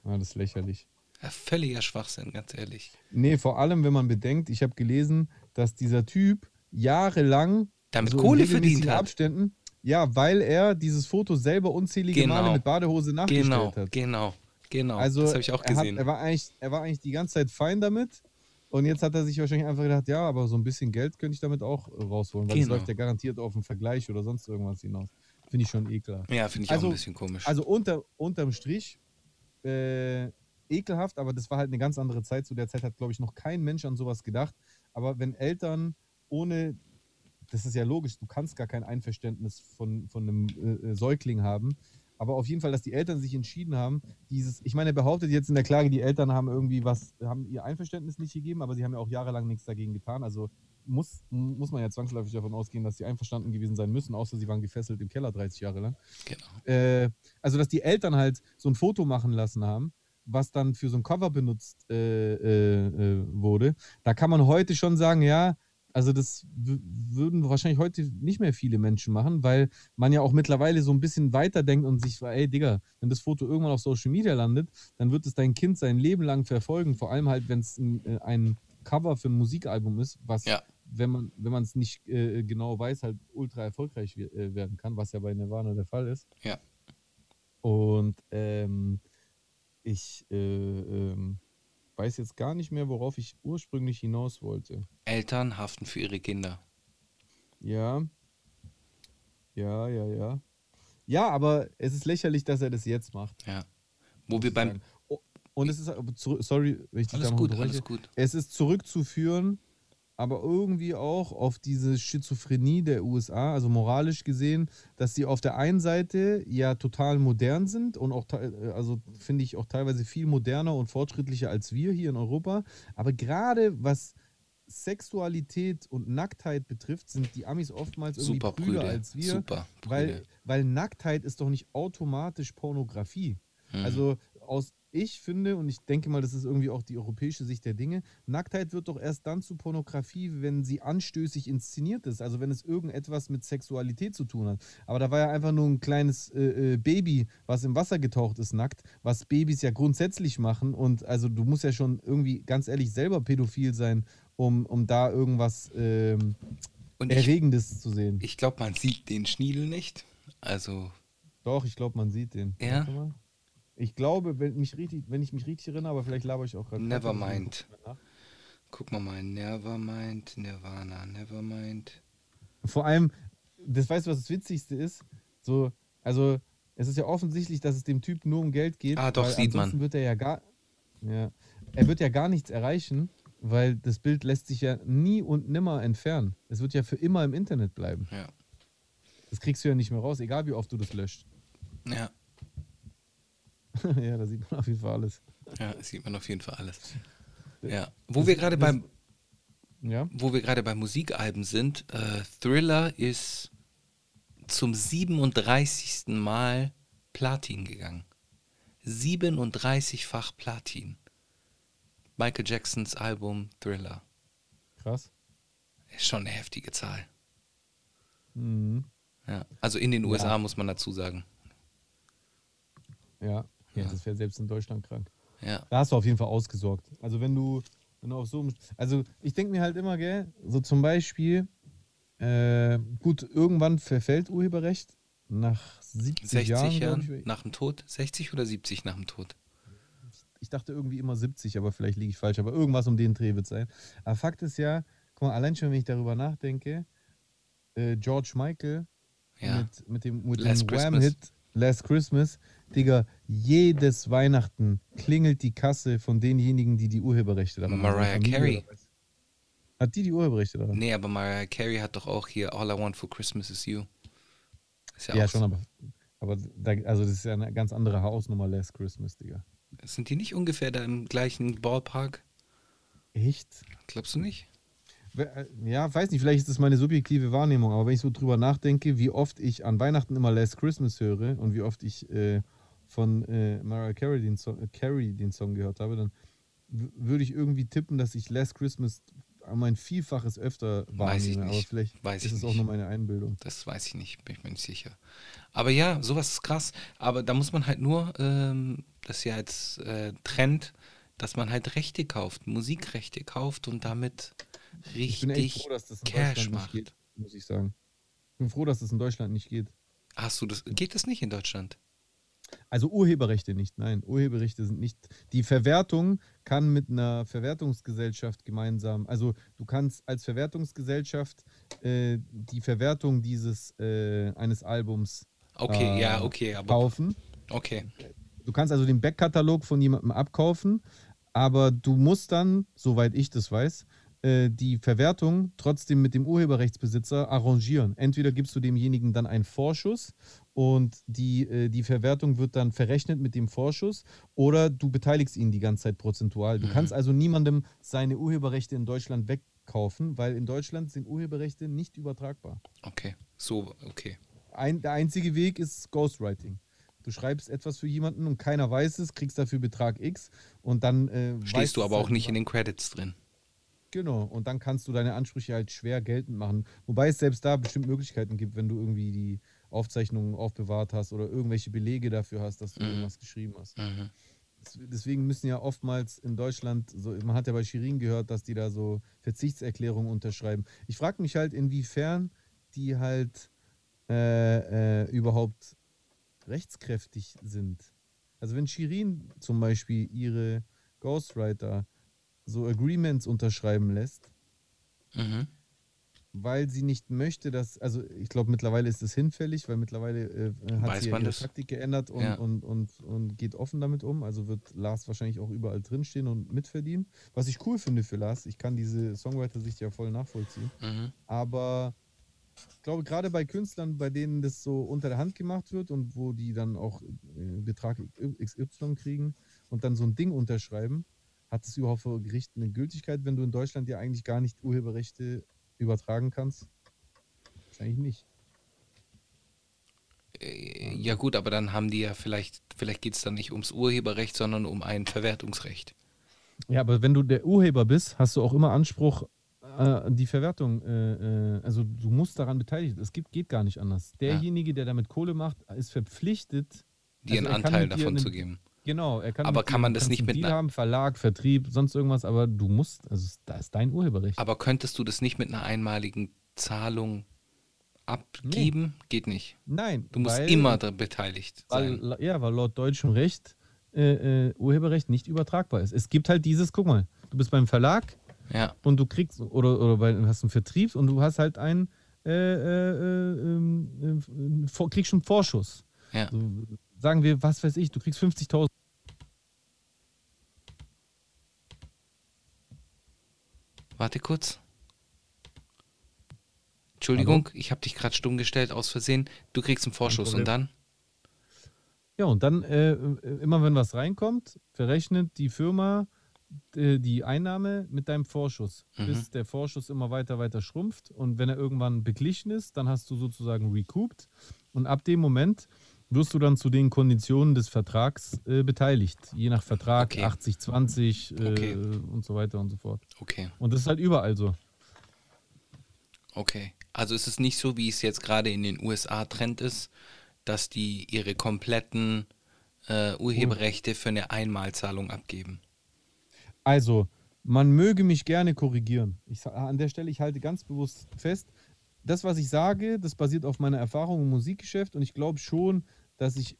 Das ist lächerlich. Ja, völliger Schwachsinn, ganz ehrlich. Nee, vor allem, wenn man bedenkt, ich habe gelesen, dass dieser Typ jahrelang Damit so Kohle verdient hat. Abständen, ja, weil er dieses Foto selber unzählige Genau. Male mit Badehose nachgestellt Genau, hat. genau, genau. Also das habe ich auch er, hat, gesehen. er, war eigentlich, er war eigentlich die ganze Zeit fein damit. Und jetzt hat er sich wahrscheinlich einfach gedacht, ja, aber so ein bisschen Geld könnte ich damit auch rausholen, weil es Genau. läuft ja garantiert auf einen Vergleich oder sonst irgendwas hinaus. Finde ich schon ekelhaft. ja, finde ich also- auch ein bisschen komisch. Also unter, unterm Strich äh, ekelhaft, aber das war halt eine ganz andere Zeit. Zu der Zeit hat, glaube ich, noch kein Mensch an sowas gedacht. Aber wenn Eltern ohne, das ist ja logisch, du kannst gar kein Einverständnis von, von einem äh, äh, Säugling haben. Aber auf jeden Fall, dass die Eltern sich entschieden haben, dieses, ich meine, er behauptet jetzt in der Klage, die Eltern haben irgendwie was, haben ihr Einverständnis nicht gegeben, aber sie haben ja auch jahrelang nichts dagegen getan. Also muss, muss man ja zwangsläufig davon ausgehen, dass sie einverstanden gewesen sein müssen, außer sie waren gefesselt im Keller 30 Jahre lang genau. äh, also dass die Eltern halt so ein Foto machen lassen haben, was dann für so ein Cover benutzt äh, äh, äh, wurde, da kann man heute schon sagen, ja, also das würden wahrscheinlich heute nicht mehr viele Menschen machen, weil man ja auch mittlerweile so ein bisschen weiterdenkt und sich, ey Digga, wenn das Foto irgendwann auf Social Media landet, dann wird es dein Kind sein Leben lang verfolgen, vor allem halt, wenn es ein, äh, ein Cover für ein Musikalbum ist, was Ja. Wenn man wenn man es nicht äh, genau weiß, halt ultra erfolgreich äh, werden kann, was ja bei Nirvana der Fall ist. Ja. Und ähm, ich äh, ähm, weiß jetzt gar nicht mehr, worauf ich ursprünglich hinaus wollte. Eltern haften für ihre Kinder. Ja. Ja, ja, ja. Ja, aber es ist lächerlich, dass er das jetzt macht. Ja. Wo wir beim. Oh, und es ist, sorry, wenn ich dich Alles gut, alles gut. Es ist zurückzuführen, aber irgendwie auch auf diese Schizophrenie der USA, also moralisch gesehen, dass sie auf der einen Seite ja total modern sind und auch, äh, also finde ich auch teilweise viel moderner und fortschrittlicher als wir hier in Europa. Aber gerade was Sexualität und Nacktheit betrifft, sind die Amis oftmals irgendwie Super Brüder. als wir. Super. Weil, weil Nacktheit ist doch nicht automatisch Pornografie. Mhm. Also aus ich finde, und ich denke mal, das ist irgendwie auch die europäische Sicht der Dinge, Nacktheit wird doch erst dann zu Pornografie, wenn sie anstößig inszeniert ist. Also wenn es irgendetwas mit Sexualität zu tun hat. Aber da war ja einfach nur ein kleines äh, äh, Baby, was im Wasser getaucht ist, nackt, was Babys ja grundsätzlich machen. Und also du musst ja schon irgendwie ganz ehrlich selber pädophil sein, um, um da irgendwas ähm, Und ich, Erregendes zu sehen. ich glaube, man sieht den Schniedel nicht. Also, Doch, ich glaube, man sieht den. Ja? Ich glaube, wenn, mich richtig, wenn ich mich richtig erinnere, aber vielleicht laber ich auch gerade. Nevermind. guck mal mal. Nevermind, Nirvana, Nevermind. Vor allem, das weißt du, was das Witzigste ist? So, also, es ist ja offensichtlich, dass es dem Typ nur um Geld geht. Ah, doch, sieht man. wird er ja gar. Ja, er wird ja gar nichts erreichen, weil das Bild lässt sich ja nie und nimmer entfernen. Es wird ja für immer im Internet bleiben. Ja. Das kriegst du ja nicht mehr raus, egal wie oft du das löscht. Ja, ja, da sieht man auf jeden Fall alles. ja, sieht man auf jeden Fall alles. Ja. Wo wir gerade beim, Ja? wo wir gerade bei Musikalben sind, äh, Thriller ist zum 37. Mal Platin gegangen. 37-fach Platin. Michael Jacksons Album Thriller. Krass. Ist schon eine heftige Zahl. Mhm. Ja. Also in den Ja. USA muss man dazu sagen. Ja. Ja, Ja. das wäre selbst in Deutschland krank. Ja. Da hast du auf jeden Fall ausgesorgt. Also wenn du, wenn du auf so, also ich denke mir halt immer, gell, so zum Beispiel, äh, gut, irgendwann verfällt Urheberrecht nach 70 60 Jahren, Jahren nach dem Tod? 60 oder 70 nach dem Tod? Ich dachte irgendwie immer 70, aber vielleicht liege ich falsch, aber irgendwas um den Dreh wird sein. Aber Fakt ist ja, guck mal, allein schon, wenn ich darüber nachdenke, äh, George Michael Ja. mit, mit dem, mit Last. Wham-Hit Last Christmas, Digga, jedes Weihnachten klingelt die Kasse von denjenigen, die die Urheberrechte daran haben. Mariah Carey. Hat die die Urheberrechte daran? Nee, aber Mariah Carey hat doch auch hier All I Want for Christmas is You. Ist ja, Ja, auch schon, so. aber, aber da, also das ist ja eine ganz andere Hausnummer, Last Christmas, Digga. Sind die nicht ungefähr da im gleichen Ballpark? Echt? Glaubst du nicht? Äh, Ja, weiß nicht, vielleicht ist das meine subjektive Wahrnehmung, aber wenn ich so drüber nachdenke, wie oft ich an Weihnachten immer Last Christmas höre und wie oft ich äh, von äh, Mariah Carey den, Song, äh, Carey den Song gehört habe, dann würde ich irgendwie tippen, dass ich Last Christmas um ein Vielfaches öfter Weiß ich wahrnehme, aber nicht. vielleicht Weiß ist es auch nicht. nur meine Einbildung. Das weiß ich nicht, bin ich mir nicht sicher. Aber ja, sowas ist krass. Aber da muss man halt nur, ähm, das ist ja jetzt äh, Trend, dass man halt Rechte kauft, Musikrechte kauft und damit richtig froh, dass das in Cash Deutschland nicht macht. geht, muss ich sagen. Ich bin froh, dass das in Deutschland nicht geht. Hast du das? Geht das nicht in Deutschland? Also Urheberrechte nicht, nein. Urheberrechte sind nicht. Die Verwertung kann mit einer Verwertungsgesellschaft gemeinsam, also du kannst als Verwertungsgesellschaft äh, die Verwertung dieses äh, eines Albums Okay, äh, ja, okay, aber kaufen. okay. Du kannst also den Backkatalog von jemandem abkaufen, aber du musst dann, soweit ich das weiß, äh, die Verwertung trotzdem mit dem Urheberrechtsbesitzer arrangieren. Entweder gibst du demjenigen dann einen Vorschuss und die, äh, die Verwertung wird dann verrechnet mit dem Vorschuss oder du beteiligst ihn die ganze Zeit prozentual. Du kannst also niemandem seine Urheberrechte in Deutschland wegkaufen, weil in Deutschland sind Urheberrechte nicht übertragbar. Okay, so, okay. Ein, der einzige Weg ist Ghostwriting. Du schreibst etwas für jemanden und keiner weiß es, kriegst dafür Betrag X und dann äh, Stehst du aber halt auch nicht in den Credits drin. Genau, und dann kannst du deine Ansprüche halt schwer geltend machen. Wobei es selbst da bestimmt Möglichkeiten gibt, wenn du irgendwie die Aufzeichnungen aufbewahrt hast oder irgendwelche Belege dafür hast, dass du Mhm. irgendwas geschrieben hast. Mhm. Des- Deswegen müssen ja oftmals in Deutschland, so, man hat ja bei Shirin gehört, dass die da so Verzichtserklärungen unterschreiben. Ich frage mich halt, inwiefern die halt äh, äh, überhaupt rechtskräftig sind. Also wenn Shirin zum Beispiel ihre Ghostwriter so Agreements unterschreiben lässt, Mhm. weil sie nicht möchte, dass, also ich glaube mittlerweile ist es hinfällig, weil mittlerweile äh, hat Weiß sie ja ihre das? Taktik geändert und, Ja. und, und, und geht offen damit um. Also wird Lars wahrscheinlich auch überall drinstehen und mitverdienen. Was ich cool finde für Lars, ich kann diese Songwriter-Sicht ja voll nachvollziehen. Mhm. Aber ich glaube, gerade bei Künstlern, bei denen das so unter der Hand gemacht wird und wo die dann auch äh, Betrag XY kriegen und dann so ein Ding unterschreiben, hat es überhaupt vor Gericht eine Gültigkeit, wenn du in Deutschland ja eigentlich gar nicht Urheberrechte übertragen kannst? Wahrscheinlich nicht. Äh, Ja gut, aber dann haben die ja vielleicht, vielleicht geht es dann nicht ums Urheberrecht, sondern um ein Verwertungsrecht. Ja, aber wenn du der Urheber bist, hast du auch immer Anspruch äh, die Verwertung. Äh, äh, also du musst daran beteiligt. Es gibt, geht gar nicht anders. Derjenige, der damit Kohle macht, ist verpflichtet, Dir einen also kann Anteil davon einen- zu geben. Genau, er kann Aber kann man das nicht einen mit Deal haben, Verlag, Vertrieb, sonst irgendwas, aber du musst, also da ist dein Urheberrecht. Aber könntest du das nicht mit einer einmaligen Zahlung abgeben? Geht nicht. Nein, Du musst weil, immer da beteiligt sein. weil, ja, weil laut deutschem Recht äh, äh, Urheberrecht nicht übertragbar ist. Es gibt halt dieses, guck mal, du bist beim Verlag Ja, und du kriegst oder oder bei, hast einen Vertrieb und du hast halt einen äh, äh, äh, ähm, äh, vor- kriegst schon Vorschuss. ja. So, sagen wir, was weiß ich, du kriegst 50.000. Warte kurz. Entschuldigung, ich habe dich gerade stumm gestellt aus Versehen. Du kriegst einen Vorschuss und dann? Ja, und dann äh, äh, immer wenn was reinkommt, verrechnet die Firma äh, die Einnahme mit deinem Vorschuss, Mhm. bis der Vorschuss immer weiter, weiter schrumpft. Und wenn er irgendwann beglichen ist, dann hast du sozusagen recouped. Und ab dem Moment wirst du dann zu den Konditionen des Vertrags äh, beteiligt. Je nach Vertrag Okay. 80, 20 äh, Okay. und so weiter und so fort. Okay, Und das ist halt überall so. okay. Also ist es nicht so, wie es jetzt gerade in den USA Trend ist, dass die ihre kompletten äh, Urheberrechte für eine Einmalzahlung abgeben. Also, man möge mich gerne korrigieren. Ich, an der Stelle, ich halte ganz bewusst fest, das, was ich sage, das basiert auf meiner Erfahrung im Musikgeschäft und ich glaube schon, dass ich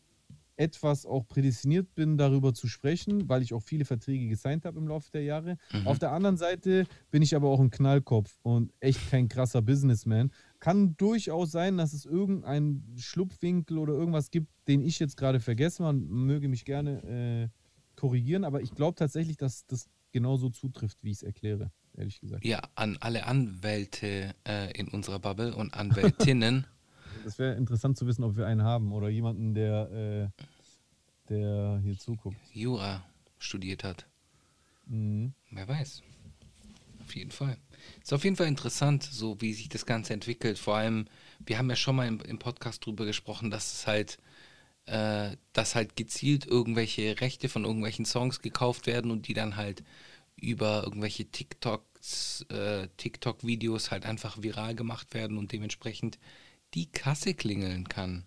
etwas auch prädestiniert bin, darüber zu sprechen, weil ich auch viele Verträge gesigned habe im Laufe der Jahre. Mhm. Auf der anderen Seite bin ich aber auch ein Knallkopf und echt kein krasser Businessman. kann durchaus sein, dass es irgendeinen Schlupfwinkel oder irgendwas gibt, den ich jetzt gerade vergesse. Man möge mich gerne äh, korrigieren, aber ich glaube tatsächlich, dass das genauso zutrifft, wie ich es erkläre, ehrlich gesagt. Ja, an alle Anwälte äh, in unserer Bubble und Anwältinnen. Das wäre interessant zu wissen, ob wir einen haben oder jemanden, der, äh, der hier zuguckt. Jura studiert hat. Mhm. Wer weiß. Auf jeden Fall. Ist auf jeden Fall interessant, so wie sich das Ganze entwickelt. Vor allem, wir haben ja schon mal im, im Podcast drüber gesprochen, dass es halt, äh, dass halt gezielt irgendwelche Rechte von irgendwelchen Songs gekauft werden und die dann halt über irgendwelche TikToks, äh, TikTok-Videos halt einfach viral gemacht werden und dementsprechend die Kasse klingeln kann.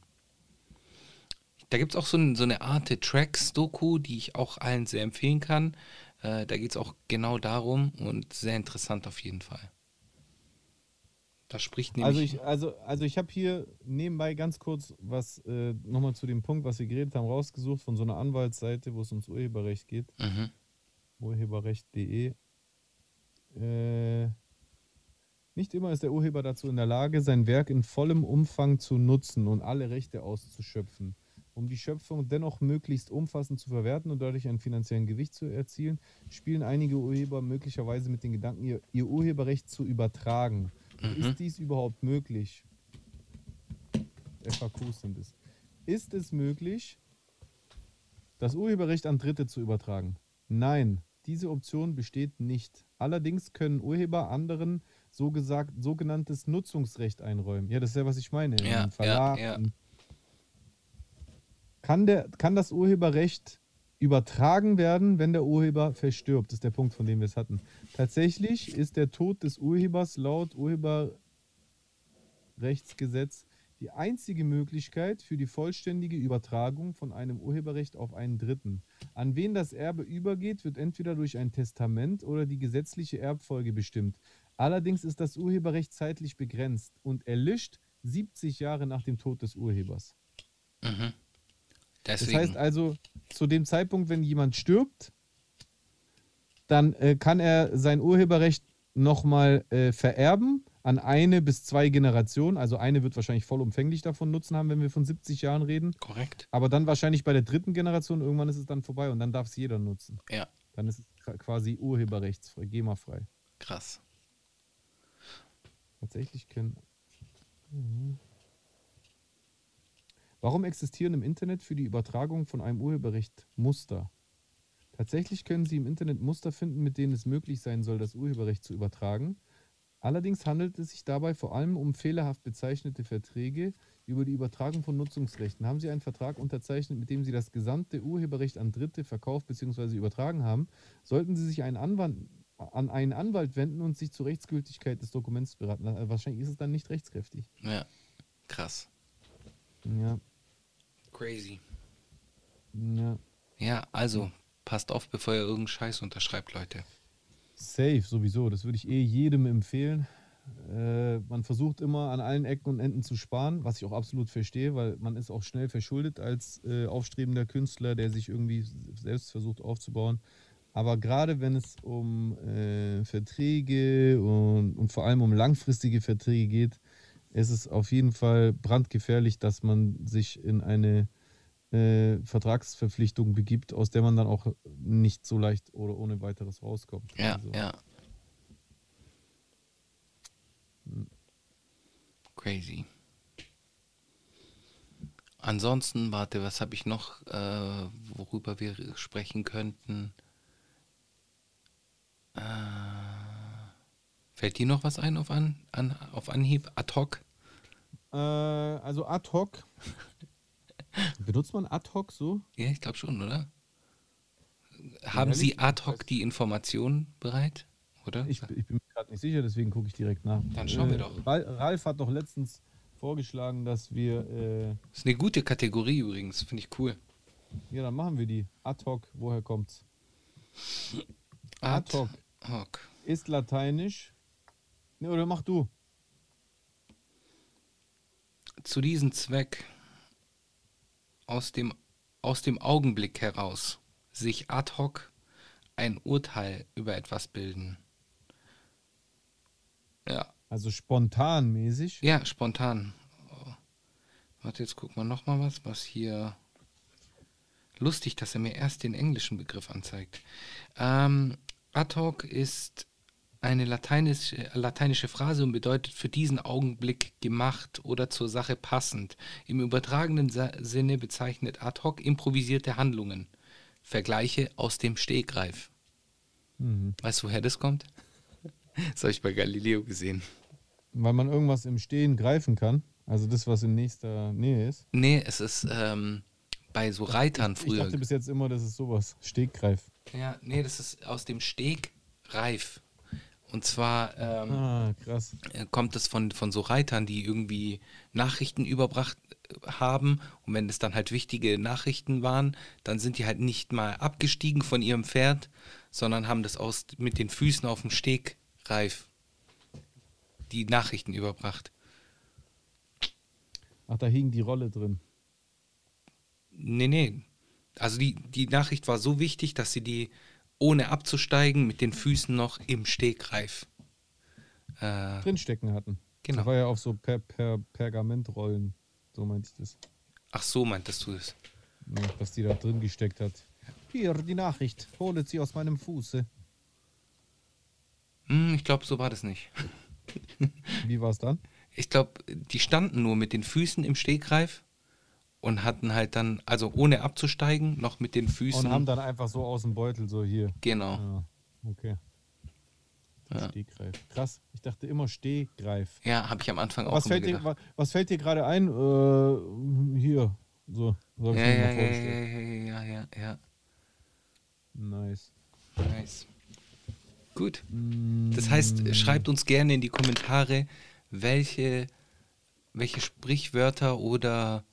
Da gibt es auch so, ein, so eine Art Tracks-Doku, die ich auch allen sehr empfehlen kann. Äh, da geht es auch genau darum und sehr interessant auf jeden Fall. Da spricht nämlich. Also ich, also, also ich habe hier nebenbei ganz kurz was äh, nochmal zu dem Punkt, was wir geredet haben, rausgesucht von so einer Anwaltsseite, wo es ums Urheberrecht geht. mhm. Urheberrecht.de. Äh, nicht immer ist der Urheber dazu in der Lage, sein Werk in vollem Umfang zu nutzen und alle Rechte auszuschöpfen. Um die Schöpfung dennoch möglichst umfassend zu verwerten und dadurch einen finanziellen Gewicht zu erzielen, spielen einige Urheber möglicherweise mit den Gedanken, ihr, ihr Urheberrecht zu übertragen. Mhm. Ist dies überhaupt möglich? FAQs sind es. Ist es möglich, das Urheberrecht an Dritte zu übertragen? Nein, diese Option besteht nicht. Allerdings können Urheber anderen so gesagt, sogenanntes Nutzungsrecht einräumen. Ja, das ist ja, was ich meine. In Ja, Verlag. ja, ja. Kann, der, kann das Urheberrecht übertragen werden, wenn der Urheber verstirbt? Das ist der Punkt, von dem wir es hatten. Tatsächlich ist der Tod des Urhebers laut Urheberrechtsgesetz die einzige Möglichkeit für die vollständige Übertragung von einem Urheberrecht auf einen Dritten. An wen das Erbe übergeht, wird entweder durch ein Testament oder die gesetzliche Erbfolge bestimmt. Allerdings ist das Urheberrecht zeitlich begrenzt und erlischt 70 Jahre nach dem Tod des Urhebers. Mhm. Das heißt also, zu dem Zeitpunkt, wenn jemand stirbt, dann äh, kann er sein Urheberrecht nochmal äh, vererben an eine bis zwei Generationen. Also eine wird wahrscheinlich vollumfänglich davon Nutzen haben, wenn wir von 70 Jahren reden. Korrekt. Aber dann wahrscheinlich bei der dritten Generation, irgendwann ist es dann vorbei und dann darf es jeder nutzen. Ja, Dann ist es qua- quasi urheberrechtsfrei, GEMA-frei. krass. Tatsächlich können. Mhm. Warum existieren im Internet für die Übertragung von einem Urheberrecht Muster? Tatsächlich können Sie im Internet Muster finden, mit denen es möglich sein soll, das Urheberrecht zu übertragen. Allerdings handelt es sich dabei vor allem um fehlerhaft bezeichnete Verträge über die Übertragung von Nutzungsrechten. Haben Sie einen Vertrag unterzeichnet, mit dem Sie das gesamte Urheberrecht an Dritte verkauft bzw. übertragen haben, sollten Sie sich einen Anwalt, an einen Anwalt wenden und sich zur Rechtsgültigkeit des Dokuments beraten. lassen. Also wahrscheinlich ist es dann nicht rechtskräftig. Ja, krass. Ja, Crazy. ja. Ja, also, passt auf, bevor ihr irgendeinen Scheiß unterschreibt, Leute. Safe sowieso. Das würde ich eh jedem empfehlen. Äh, man versucht immer an allen Ecken und Enden zu sparen, was ich auch absolut verstehe, weil man ist auch schnell verschuldet als äh, aufstrebender Künstler, der sich irgendwie selbst versucht aufzubauen. Aber gerade wenn es um äh, Verträge und, und vor allem um langfristige Verträge geht, ist es auf jeden Fall brandgefährlich, dass man sich in eine äh, Vertragsverpflichtung begibt, aus der man dann auch nicht so leicht oder ohne weiteres rauskommt. Ja, Also, ja. Crazy. Ansonsten, warte, was habe ich noch, äh, worüber wir sprechen könnten? Äh, fällt dir noch was ein auf, an, an, auf Anhieb? Ad hoc? Äh, also ad hoc. Benutzt man ad hoc so? Ja, ich glaube schon, oder? Haben? Sie ad hoc die Informationen bereit? Oder? Ich, ich bin mir gerade nicht sicher, deswegen gucke ich direkt nach. Dann schauen wir doch. Ral- Ralf hat doch letztens vorgeschlagen, dass wir. Äh, ist eine gute Kategorie übrigens, finde ich cool. ja, dann machen wir die. Ad hoc, woher kommt's? Ad hoc hoc. ist lateinisch. Ne, oder mach du. Zu diesem Zweck aus dem, aus dem Augenblick heraus sich ad hoc ein Urteil über etwas bilden. Ja, Also spontan mäßig. Ja, spontan. Oh. Warte, jetzt gucken wir nochmal was, was hier. Lustig, dass er mir erst den englischen Begriff anzeigt. Ähm, ad hoc ist eine lateinische, lateinische Phrase und bedeutet für diesen Augenblick gemacht oder zur Sache passend. Im übertragenen Sinne bezeichnet ad hoc improvisierte Handlungen. Vergleiche aus dem Stegreif. Mhm. Weißt du, woher das kommt? Das habe ich bei Galileo gesehen. Weil man irgendwas im Stehen greifen kann. Also das, was in nächster Nähe ist. Nee, es ist ähm, bei so Reitern Ich früher. dachte bis jetzt immer, das ist sowas. Stegreif. Ja, nee, das ist aus dem Stegreif. Und zwar ähm, Ah, äh, kommt es von, von so Reitern, die irgendwie Nachrichten überbracht äh, haben. Und wenn es dann halt wichtige Nachrichten waren, dann sind die halt nicht mal abgestiegen von ihrem Pferd, sondern haben das aus, mit den Füßen auf dem Stegreif die Nachrichten überbracht. Ach, da hing die Rolle drin. Nee, nee. Also die, die Nachricht war so wichtig, dass sie die ohne abzusteigen mit den Füßen noch im Stegreif. Äh, Drinstecken hatten. Genau. Das war ja auf so per, per Pergamentrollen. So meinte ich das. ach so, meintest du es? Ja, dass die da drin gesteckt hat. Hier, die Nachricht. Hole sie aus meinem Fuße. Hm, ich glaube, so war das nicht. Wie war es dann? Ich glaube, die standen nur mit den Füßen im Stegreif und hatten halt dann, also ohne abzusteigen, noch mit den Füßen. Und haben dann einfach so aus dem Beutel so hier. genau. Ja, okay. Ja. Stegreif. Krass. Ich dachte immer Stegreif. Ja, habe ich am Anfang auch Was immer fällt, dir, gedacht. wa- was fällt dir gerade ein? Äh, hier. So. So Ja, ja, ja, ja, ja, ja, ja, Nice. Nice. Gut. Mm, Das heißt, schreibt uns gerne in die Kommentare, welche, welche Sprichwörter oder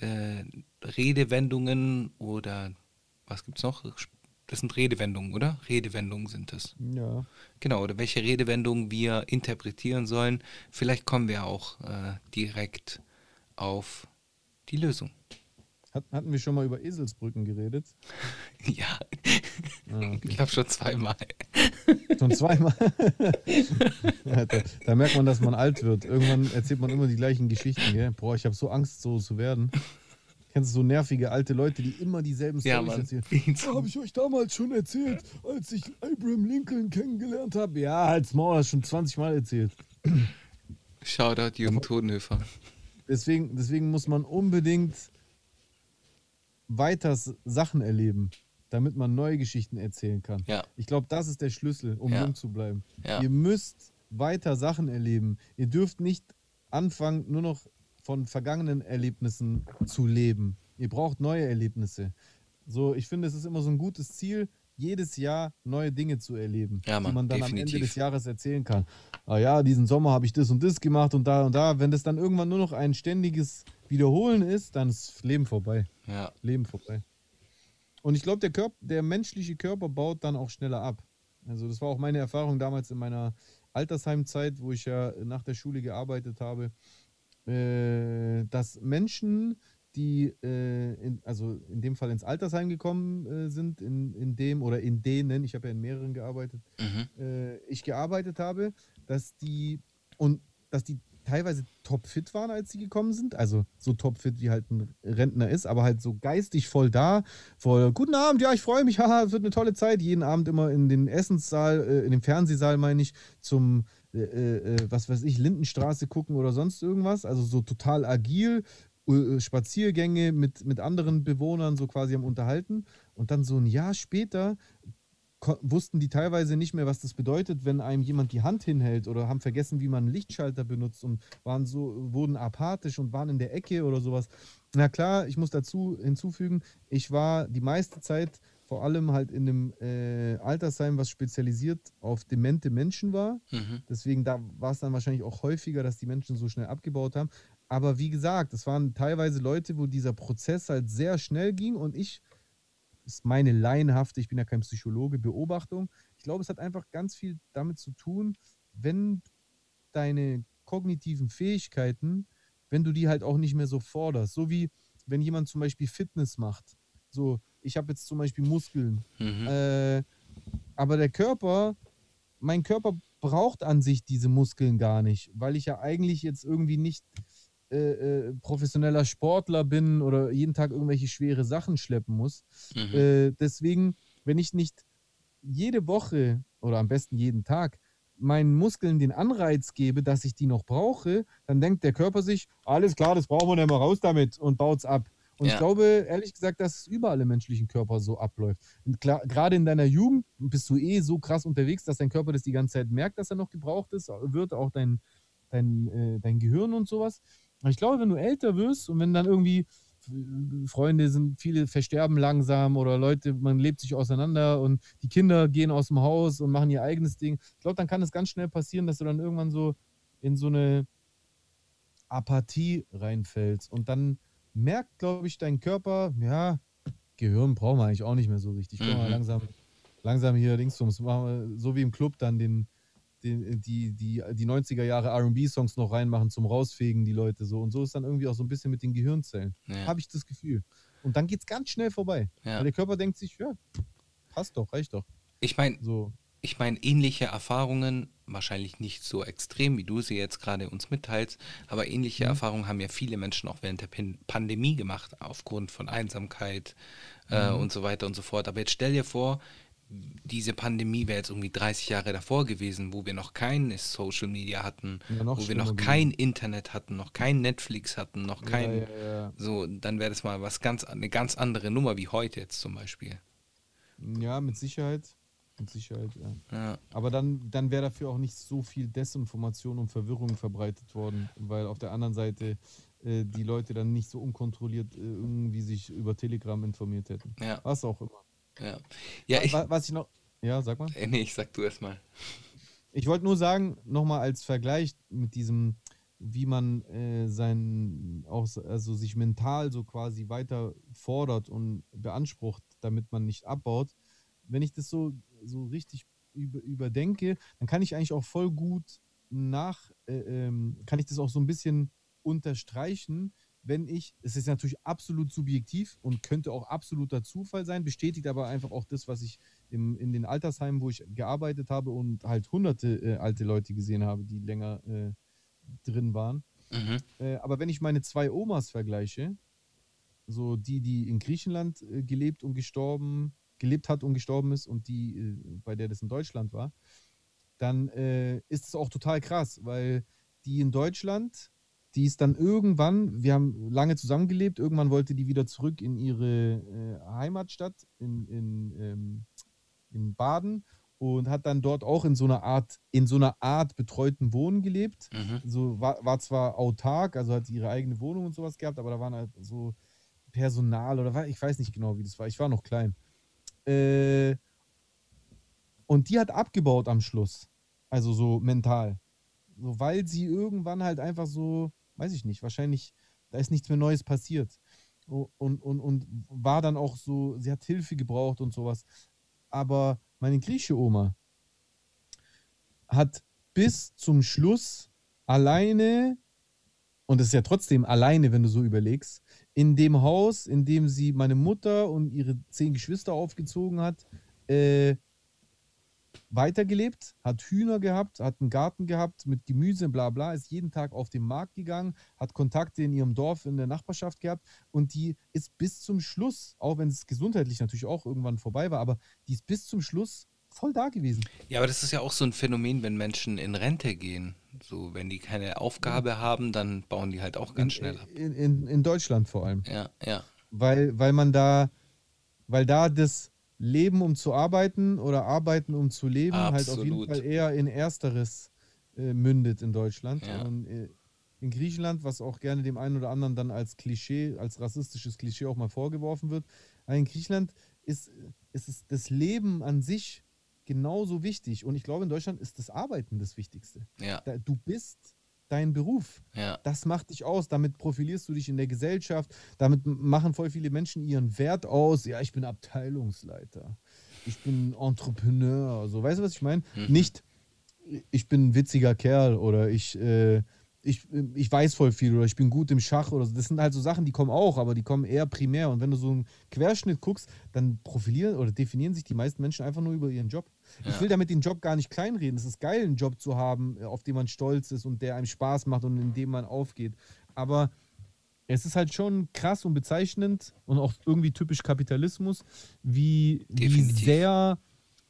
äh, Redewendungen oder was gibt's noch? Das sind Redewendungen, oder? Redewendungen sind das. Ja. Genau, oder welche Redewendungen wir interpretieren sollen. Vielleicht kommen wir auch äh, direkt auf die Lösung. Hat, hatten wir schon mal über Eselsbrücken geredet? Ja, Ah, okay. ich glaube schon zweimal. Schon zweimal. Ja, da, da merkt man, dass man alt wird. Irgendwann erzählt man immer die gleichen Geschichten. Gell? Boah, ich habe so Angst, so zu werden. Kennst du so nervige alte Leute, die immer dieselben Ja, Storys erzählen? Oh, habe ich euch damals schon erzählt, als ich Abraham Lincoln kennengelernt habe? Ja, als du schon 20 Mal erzählt. Shoutout Jürgen Todenhöfer. Deswegen, deswegen muss man unbedingt weiter Sachen erleben, damit man neue Geschichten erzählen kann. Ja. Ich glaube, das ist der Schlüssel, um Ja. jung zu bleiben. Ja. Ihr müsst weiter Sachen erleben. Ihr dürft nicht anfangen, nur noch von vergangenen Erlebnissen zu leben. Ihr braucht neue Erlebnisse. So, ich finde, es ist immer so ein gutes Ziel, jedes Jahr neue Dinge zu erleben, Ja, Mann, die man dann am definitiv. Ende des Jahres erzählen kann. Ah ja, diesen Sommer habe ich das und das gemacht und da und da. Wenn das dann irgendwann nur noch ein ständiges Wiederholen ist, dann ist Leben vorbei. Ja, Leben vorbei. Und ich glaube, der, Körper, der menschliche Körper baut dann auch schneller ab. Also das war auch meine Erfahrung damals in meiner Altersheimzeit, wo ich ja nach der Schule gearbeitet habe, äh, dass Menschen, die äh, in, also in dem Fall ins Altersheim gekommen äh, sind, in, in dem oder in denen, ich habe ja in mehreren gearbeitet, mhm. äh, ich gearbeitet habe, dass die und dass die teilweise topfit waren, als sie gekommen sind. Also so topfit wie halt ein Rentner ist, aber halt so geistig voll da. Voll, guten Abend, ja, ich freue mich, haha, es wird eine tolle Zeit. Jeden Abend immer in den Essenssaal, äh, in den Fernsehsaal, meine ich, zum, äh, äh, was weiß ich, Lindenstraße gucken oder sonst irgendwas. Also so total agil, äh, Spaziergänge mit, mit anderen Bewohnern so quasi am Unterhalten. Und dann so ein Jahr später wussten die teilweise nicht mehr, was das bedeutet, wenn einem jemand die Hand hinhält oder haben vergessen, wie man einen Lichtschalter benutzt und waren so, wurden apathisch und waren in der Ecke oder sowas. Na klar, ich muss dazu hinzufügen, ich war die meiste Zeit vor allem halt in einem äh, Altersheim, was spezialisiert auf demente Menschen war. Mhm. Deswegen da war es dann wahrscheinlich auch häufiger, dass die Menschen so schnell abgebaut haben. Aber wie gesagt, es waren teilweise Leute, wo dieser Prozess halt sehr schnell ging und ich, ist meine laienhafte, ich bin ja kein Psychologe, Beobachtung. Ich glaube, es hat einfach ganz viel damit zu tun, wenn deine kognitiven Fähigkeiten, wenn du die halt auch nicht mehr so forderst. So wie wenn jemand zum Beispiel Fitness macht. So, ich habe jetzt zum Beispiel Muskeln. Mhm. Äh, aber der Körper, mein Körper braucht an sich diese Muskeln gar nicht, weil ich ja eigentlich jetzt irgendwie nicht äh, äh, professioneller Sportler bin oder jeden Tag irgendwelche schwere Sachen schleppen muss. Mhm. Äh, deswegen, wenn ich nicht jede Woche oder am besten jeden Tag meinen Muskeln den Anreiz gebe, dass ich die noch brauche, dann denkt der Körper sich, alles klar, das brauchen wir nicht mehr raus damit und baut es ab. Und Ja. ich glaube, ehrlich gesagt, dass es überall im menschlichen Körper so abläuft. Klar, gerade in deiner Jugend bist du eh so krass unterwegs, dass dein Körper das die ganze Zeit merkt, dass er noch gebraucht ist, wird auch dein, dein, äh, dein Gehirn und sowas. Ich glaube, wenn du älter wirst und wenn dann irgendwie äh, Freunde sind, viele versterben langsam oder Leute, man lebt sich auseinander und die Kinder gehen aus dem Haus und machen ihr eigenes Ding. Ich glaube, dann kann es ganz schnell passieren, dass du dann irgendwann so in so eine Apathie reinfällst und dann merkt, glaube ich, dein Körper, ja, Gehirn brauchen wir eigentlich auch nicht mehr so richtig. Können wir Mhm. langsam, langsam hier wir, so wie im Club dann den, den, die, die, die 90er Jahre RB-Songs noch reinmachen zum Rausfegen, die Leute so. Und so ist dann irgendwie auch so ein bisschen mit den Gehirnzellen. Ja. Habe ich das Gefühl. Und dann geht es ganz schnell vorbei. Ja. Weil der Körper denkt sich, ja, passt doch, reicht doch. Ich meine, So. ich meine, ähnliche Erfahrungen, wahrscheinlich nicht so extrem, wie du sie jetzt gerade uns mitteilst, aber ähnliche Mhm. Erfahrungen haben ja viele Menschen auch während der Pin Pandemie gemacht, aufgrund von Einsamkeit äh, Mhm. und so weiter und so fort. Aber jetzt stell dir vor, diese Pandemie wäre jetzt irgendwie 30 Jahre davor gewesen, wo wir noch kein Social Media hatten, Ja, wo wir noch kein Internet hatten, noch kein Netflix hatten, noch kein, ja, ja, so, dann wäre das mal was ganz, eine ganz andere Nummer wie heute jetzt zum Beispiel. ja, mit Sicherheit. Mit Sicherheit, ja. Aber dann, dann wäre dafür auch nicht so viel Desinformation und Verwirrung verbreitet worden, weil auf der anderen Seite äh, die Leute dann nicht so unkontrolliert äh, irgendwie sich über Telegram informiert hätten. ja, Was auch immer. Ja. Ja, ich, Wa- was ich noch. Ja, sag mal. äh, nee, ich sag du erst mal. Ich wollte nur sagen, nochmal als Vergleich mit diesem, wie man äh, sein, auch, also sich mental so quasi weiter fordert und beansprucht, damit man nicht abbaut. Wenn ich das so, so richtig über, überdenke, dann kann ich eigentlich auch voll gut nach, äh, ähm, kann ich das auch so ein bisschen unterstreichen, wenn ich, es ist natürlich absolut subjektiv und könnte auch absoluter Zufall sein, bestätigt aber einfach auch das, was ich im, in den Altersheimen, wo ich gearbeitet habe und halt hunderte äh, alte Leute gesehen habe, die länger äh, drin waren. Mhm. Äh, aber wenn ich meine zwei Omas vergleiche, so die, die in Griechenland äh, gelebt und gestorben, gelebt hat und gestorben ist und die, äh, bei der das in Deutschland war, dann äh, ist es auch total krass, weil die in Deutschland, die ist dann irgendwann, wir haben lange zusammengelebt, irgendwann wollte die wieder zurück in ihre äh, Heimatstadt in, in, ähm, in Baden und hat dann dort auch in so einer Art, in so einer Art betreuten Wohnen gelebt Mhm. so war, war zwar autark, also hat ihre eigene Wohnung und sowas gehabt, aber da waren halt so Personal oder ich weiß nicht genau, wie das war. Ich war noch klein. Äh, und die hat abgebaut am Schluss. Also so mental. So, weil sie irgendwann halt einfach so, weiß ich nicht, wahrscheinlich, da ist nichts mehr Neues passiert. Und, und, und war dann auch so, sie hat Hilfe gebraucht und sowas. Aber meine griechische Oma hat bis zum Schluss alleine, und das ist ja trotzdem alleine, wenn du so überlegst, in dem Haus, in dem sie meine Mutter und ihre zehn Geschwister aufgezogen hat, äh, weitergelebt, hat Hühner gehabt, hat einen Garten gehabt mit Gemüse, bla bla, ist jeden Tag auf den Markt gegangen, hat Kontakte in ihrem Dorf, in der Nachbarschaft gehabt und die ist bis zum Schluss, auch wenn es gesundheitlich natürlich auch irgendwann vorbei war, aber die ist bis zum Schluss voll da gewesen. Ja, aber das ist ja auch so ein Phänomen, wenn Menschen in Rente gehen. So, wenn die keine Aufgabe haben, dann bauen die halt auch ganz schnell ab. In, in, in Deutschland vor allem. Ja, ja. weil, weil man da, weil da das Leben um zu arbeiten oder Arbeiten um zu leben halt auf jeden Absolut. Fall eher in Ersteres äh, mündet in Deutschland. Ja. Und äh, in Griechenland, was auch gerne dem einen oder anderen dann als Klischee, als rassistisches Klischee auch mal vorgeworfen wird, aber in Griechenland ist, ist es das Leben an sich genauso wichtig. Und ich glaube, in Deutschland ist das Arbeiten das Wichtigste. Ja, Da, du bist dein Beruf. ja. Das macht dich aus, damit profilierst du dich in der Gesellschaft, damit machen voll viele Menschen ihren Wert aus. Ja, ich bin Abteilungsleiter, ich bin Entrepreneur, so weißt du, was ich meine? Mhm. Nicht, ich bin ein witziger Kerl oder ich, äh, ich, ich weiß voll viel oder ich bin gut im Schach oder so. Das sind halt so Sachen, die kommen auch, aber die kommen eher primär. Und wenn du so einen Querschnitt guckst, dann profilieren oder definieren sich die meisten Menschen einfach nur über ihren Job. Ich Ja. will damit den Job gar nicht kleinreden. Es ist geil, einen Job zu haben, auf den man stolz ist und der einem Spaß macht und in dem man aufgeht. Aber es ist halt schon krass und bezeichnend und auch irgendwie typisch Kapitalismus, wie, wie sehr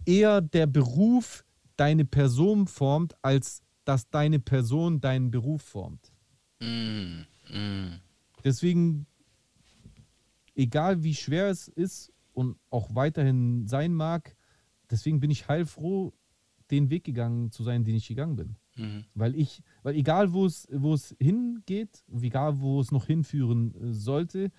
eher der Beruf deine Person formt, als dass deine Person deinen Beruf formt. Mm, mm. Deswegen, egal wie schwer es ist und auch weiterhin sein mag, deswegen bin ich heilfroh, den Weg gegangen zu sein, den ich gegangen bin. Mhm. Weil ich, weil egal wo es, wo es hingeht, egal wo es noch hinführen äh, sollte,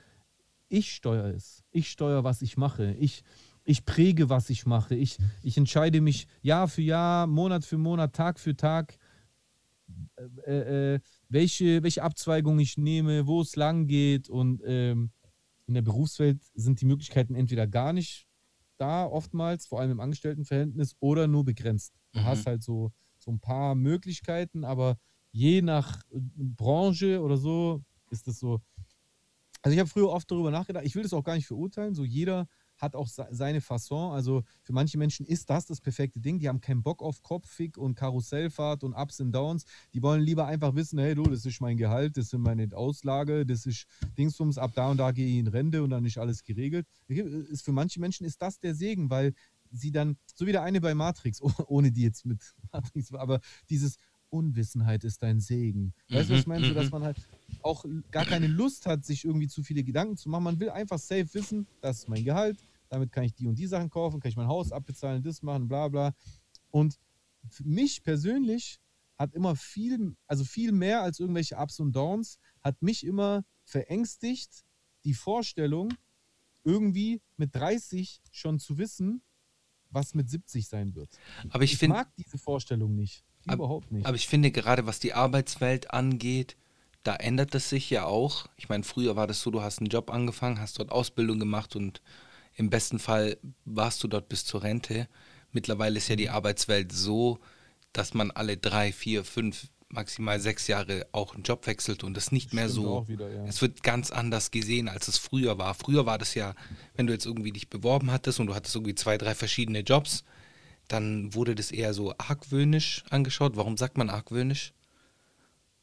ich steuere es. Ich steuere, was ich mache. Ich, ich präge, was ich mache. Ich, ich entscheide mich Jahr für Jahr, Monat für Monat, Tag für Tag, äh, äh, welche, welche Abzweigung ich nehme, wo es lang geht. Und ähm, in der Berufswelt sind die Möglichkeiten entweder gar nicht da, oftmals, vor allem im Angestelltenverhältnis, oder nur begrenzt. Du Mhm. hast halt so, so ein paar Möglichkeiten, aber je nach äh, Branche oder so ist das so. Also ich habe früher oft darüber nachgedacht, ich will das auch gar nicht verurteilen, so jeder hat auch se- seine Fasson. Also für manche Menschen ist das das perfekte Ding. Die haben keinen Bock auf Kopffick und Karussellfahrt und Ups und Downs. Die wollen lieber einfach wissen, hey du, das ist mein Gehalt, das sind meine Auslage, das ist Dingsbums, ab da und da gehe ich in Rente und dann ist alles geregelt. Ist für manche Menschen ist das der Segen, weil sie dann, so wie der eine bei Matrix, oh- ohne die jetzt mit Matrix, aber dieses Unwissenheit ist dein Segen. Weißt du, was ich meine? So, dass man halt auch gar keine Lust hat, sich irgendwie zu viele Gedanken zu machen. Man will einfach safe wissen, das ist mein Gehalt, damit kann ich die und die Sachen kaufen, kann ich mein Haus abbezahlen, das machen, bla bla. Und für mich persönlich hat immer viel, also viel mehr als irgendwelche Ups und Downs, hat mich immer verängstigt, die Vorstellung, irgendwie mit 30 schon zu wissen, was mit 70 sein wird. Aber ich Ich finde, mag diese Vorstellung nicht. Ab- Überhaupt nicht. aber ich finde gerade, was die Arbeitswelt angeht, da ändert es sich ja auch. Ich meine, früher war das so, du hast einen Job angefangen, hast dort Ausbildung gemacht und im besten Fall warst du dort bis zur Rente. Mittlerweile ist ja Mhm. die Arbeitswelt so, dass man alle drei, vier, fünf, maximal sechs Jahre auch einen Job wechselt und das nicht mehr Stimmt so. auch wieder, ja. Es wird ganz anders gesehen, als es früher war. Früher war das ja, wenn du jetzt irgendwie dich beworben hattest und du hattest irgendwie zwei, drei verschiedene Jobs, dann wurde das eher so argwöhnisch angeschaut. Warum sagt man argwöhnisch?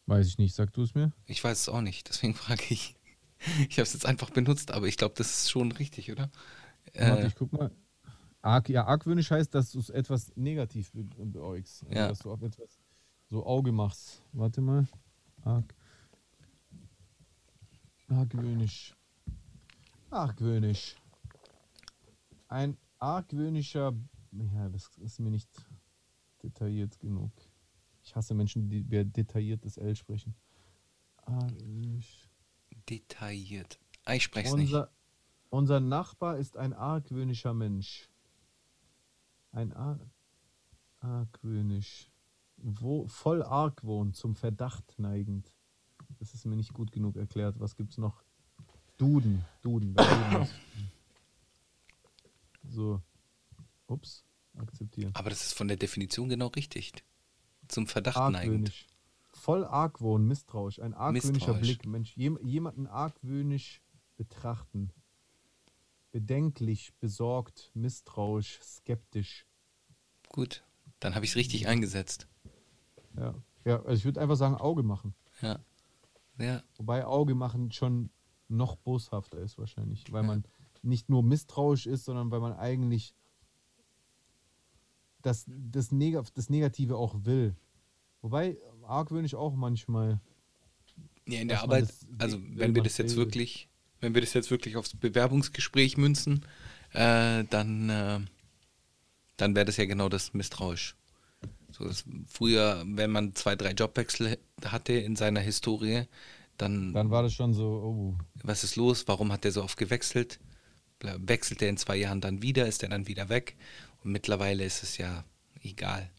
Weiß ich nicht, sag du es mir? Ich weiß es auch nicht, deswegen frage ich. Ich habe es jetzt einfach benutzt, aber ich glaube, das ist schon richtig, oder? Warte, Äh, ich guck mal. Arg, ja, argwöhnisch heißt, dass du es etwas negativ be beäugst. Also, Ja. Dass du auf etwas so Auge machst. Warte mal. Arg. Argwöhnisch. Argwöhnisch. Ein argwöhnischer. Ja, das ist mir nicht detailliert genug. Ich hasse Menschen, die über detailliertes L sprechen. Argwöhnisch. detailliert. Ah, Ich spreche es nicht. Unser, Nachbar ist ein argwöhnischer Mensch. Ein Ar argwöhnisch. Wo, voll Argwohn, zum Verdacht neigend. Das ist mir nicht gut genug erklärt. Was gibt's noch? Duden. Duden. so. Ups. Akzeptieren. Aber das ist von der Definition genau richtig. Zum Verdacht neigend. Argwöhnisch. Voll Argwohn, misstrauisch. Ein argwöhnischer. Blick. Mensch, jem, jemanden argwöhnisch betrachten. Bedenklich, besorgt, misstrauisch, skeptisch. Gut, dann habe ich es richtig eingesetzt. Ja, ja also ich würde einfach sagen, Auge machen. Ja. Ja, Wobei Auge machen schon noch boshafter ist wahrscheinlich. Weil man nicht nur misstrauisch ist, sondern weil man eigentlich das, das, Neg das Negative auch will. Wobei argwöhnisch auch manchmal. Ja, in der Arbeit, das also wenn wir das jetzt wirklich, wenn wir das jetzt wirklich aufs Bewerbungsgespräch münzen, äh, dann, äh, dann wäre das ja genau das misstrauisch. So, früher, wenn man zwei, drei Jobwechsel hatte in seiner Historie, dann, Dann war das schon so, oh, was ist los? Warum hat der so oft gewechselt? Wechselt er in zwei Jahren dann wieder? Ist er dann wieder weg? Und mittlerweile ist es ja egal.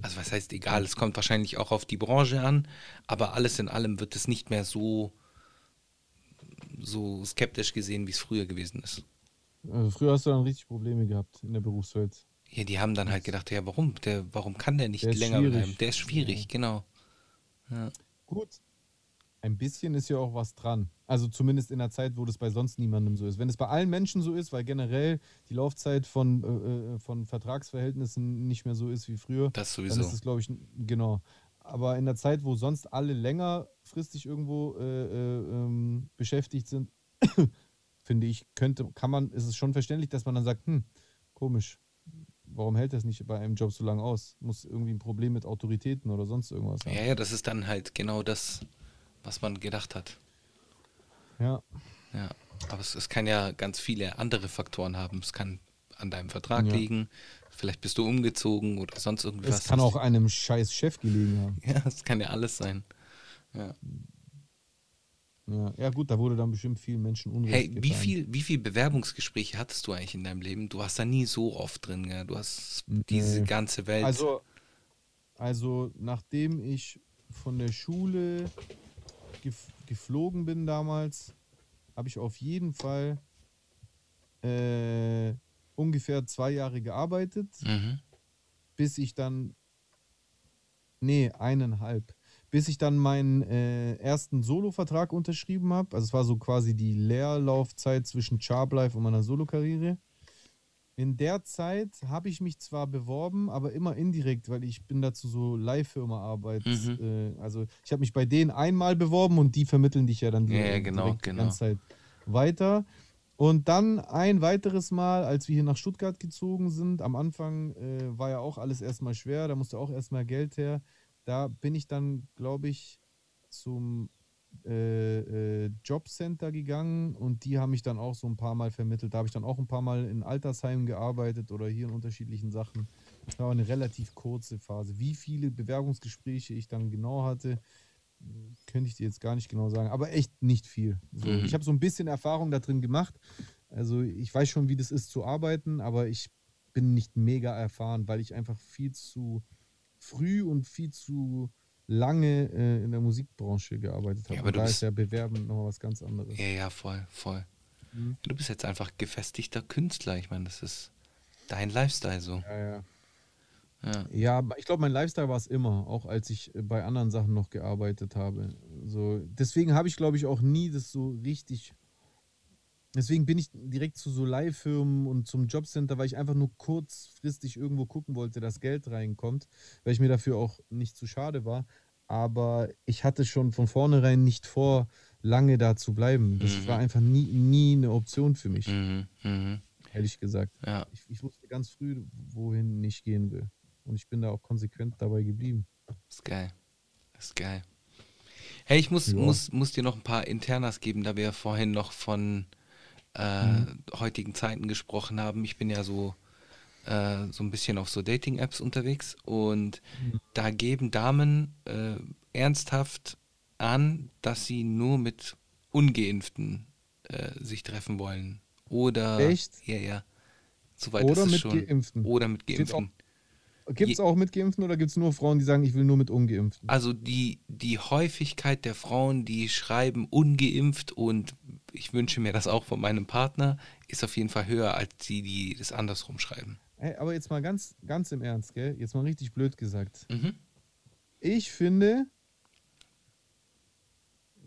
Also was heißt egal? Es kommt wahrscheinlich auch auf die Branche an, aber alles in allem wird es nicht mehr so, so skeptisch gesehen, wie es früher gewesen ist. also früher hast du dann richtig Probleme gehabt in der Berufswelt. Ja, die haben dann halt gedacht, ja, warum? Der, warum kann der nicht Der länger schwierig. bleiben? Der ist schwierig, genau. Ja. Gut. ein bisschen ist ja auch was dran. Also zumindest in der Zeit, wo das bei sonst niemandem so ist. Wenn es bei allen Menschen so ist, weil generell die Laufzeit von, äh, äh von Vertragsverhältnissen nicht mehr so ist wie früher, Das dann sowieso. ist es, glaube ich, genau. Aber in der Zeit, wo sonst alle längerfristig irgendwo äh, äh, ähm, beschäftigt sind, finde ich, könnte, kann man, ist es schon verständlich, dass man dann sagt, hm, komisch, warum hält das nicht bei einem Job so lange aus? Muss irgendwie ein Problem mit Autoritäten oder sonst irgendwas haben. Ja, ja, das ist dann halt genau das, was man gedacht hat. Ja. Ja, aber es, es kann ja ganz viele andere Faktoren haben. Es kann an deinem Vertrag Ja. liegen, vielleicht bist du umgezogen oder sonst irgendwas. Es kann auch einem scheiß Chef gelegen haben. Ja, es kann ja alles sein. Ja. Ja, ja gut, da wurde dann bestimmt vielen Menschen Unrecht Hey, wie getan. viel, wie viel Bewerbungsgespräche hattest du eigentlich in deinem Leben? Du warst da nie so oft drin, gell? Du hast diese Nee. ganze Welt. Also, also nachdem ich von der Schule gef geflogen bin damals, habe ich auf jeden Fall äh, ungefähr zwei Jahre gearbeitet, mhm. bis ich dann, nee, eineinhalb, bis ich dann meinen äh, ersten Solo-Vertrag unterschrieben habe. Also es war so quasi die Leerlaufzeit zwischen Charblife und meiner Solo-Karriere. In der Zeit habe ich mich zwar beworben, aber immer indirekt, weil ich bin dazu so Leihfirma-Arbeit. Mhm. Äh, also ich habe mich bei denen einmal beworben und die vermitteln dich ja dann Ja, ja, genau, direkt genau. die ganze Zeit weiter. Und dann ein weiteres Mal, als wir hier nach Stuttgart gezogen sind, am Anfang äh, war ja auch alles erstmal schwer, da musste auch erstmal Geld her. Da bin ich dann, glaube ich, zum äh, äh, Jobcenter gegangen und die haben mich dann auch so ein paar Mal vermittelt. Da habe ich dann auch ein paar Mal in Altersheimen gearbeitet oder hier in unterschiedlichen Sachen. Das war eine relativ kurze Phase. Wie viele Bewerbungsgespräche ich dann genau hatte, könnte ich dir jetzt gar nicht genau sagen, aber echt nicht viel. So, Mhm. Ich habe so ein bisschen Erfahrung da drin gemacht. Also ich weiß schon, wie das ist zu arbeiten, aber ich bin nicht mega erfahren, weil ich einfach viel zu früh und viel zu lange äh, in der Musikbranche gearbeitet habe. Ja, aber Und du da bist- ist ja Bewerben nochmal was ganz anderes. Ja, ja, voll, voll. Mhm. Du bist jetzt einfach gefestigter Künstler. Ich meine, das ist dein Lifestyle so. Ja, ja. Ja. Ja, ich glaube, mein Lifestyle war es immer, auch als ich äh, bei anderen Sachen noch gearbeitet habe. So, deswegen habe ich, glaube ich, auch nie das so richtig. Deswegen bin ich direkt zu so Leihfirmen und zum Jobcenter, weil ich einfach nur kurzfristig irgendwo gucken wollte, dass Geld reinkommt, weil ich mir dafür auch nicht zu schade war. Aber ich hatte schon von vornherein nicht vor, lange da zu bleiben. Das Mhm. war einfach nie, nie eine Option für mich, Mhm, mhm. ehrlich gesagt. Ja, Ich, ich wusste ganz früh, wohin ich gehen will. Und ich bin da auch konsequent dabei geblieben. ist geil. Ist geil. Hey, ich muss, Ja. muss, muss dir noch ein paar Internas geben, da wir vorhin noch von äh, Mhm. heutigen Zeiten gesprochen haben. Ich bin ja so, äh, so ein bisschen auf so Dating-Apps unterwegs und Mhm. da geben Damen äh, ernsthaft an, dass sie nur mit Ungeimpften äh, sich treffen wollen. Oder. Echt? Ja, ja. Soweit Oder ist es mit schon. Geimpften. Oder mit Geimpften. Gibt es auch mit Geimpften oder gibt es nur Frauen, die sagen, ich will nur mit Ungeimpften? Also die, die Häufigkeit der Frauen, die schreiben ungeimpft und ich wünsche mir das auch von meinem Partner, ist auf jeden Fall höher als die, die das andersrum schreiben. Hey, aber jetzt mal ganz, ganz im Ernst, gell? Jetzt mal richtig blöd gesagt. Mhm. Ich finde,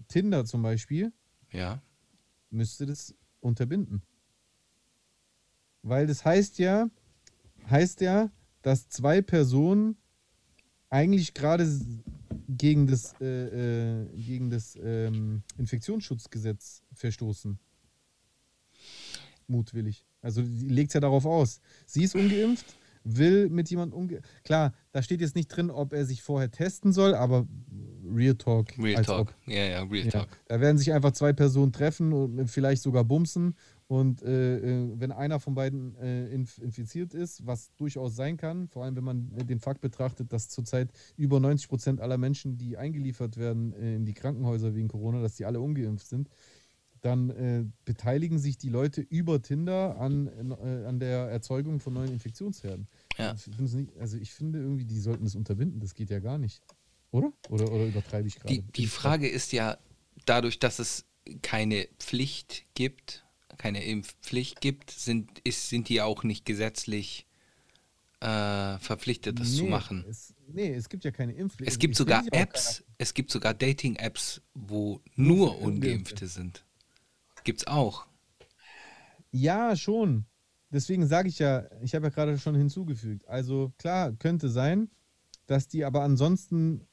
Tinder zum Beispiel Ja. müsste das unterbinden. Weil das heißt ja, heißt ja, dass zwei Personen eigentlich gerade gegen das, äh, äh, gegen das ähm, Infektionsschutzgesetz verstoßen. Mutwillig. Also legt es ja darauf aus. Sie ist ungeimpft, will mit jemandem umgehen. Klar, da steht jetzt nicht drin, ob er sich vorher testen soll, aber Real Talk. Real Talk. ob. Ja, ja, Real Ja, Talk. da werden sich einfach zwei Personen treffen und vielleicht sogar bumsen. Und äh, äh, wenn einer von beiden äh, inf infiziert ist, was durchaus sein kann, vor allem wenn man den Fakt betrachtet, dass zurzeit über 90 Prozent aller Menschen, die eingeliefert werden äh, in die Krankenhäuser wegen Corona, dass die alle ungeimpft sind, dann äh, beteiligen sich die Leute über Tinder an, äh, an der Erzeugung von neuen Infektionsherden. Ja. Nicht, also ich finde irgendwie, die sollten das unterbinden. Das geht ja gar nicht. Oder? Oder, oder übertreibe ich gerade? Die, die Frage ist ja, dadurch, dass es keine Pflicht gibt, keine Impfpflicht gibt, sind, ist, sind die auch nicht gesetzlich äh, verpflichtet, das zu Nee, machen. Es, Nee, es gibt ja keine Impfpflicht. Es gibt Es sogar Apps, es gibt sogar Dating-Apps, wo nur Ungeimpfte sind. Gibt's auch. Ja, schon. Deswegen sage ich ja, ich habe ja gerade schon hinzugefügt. Also klar, könnte sein, dass die aber ansonsten.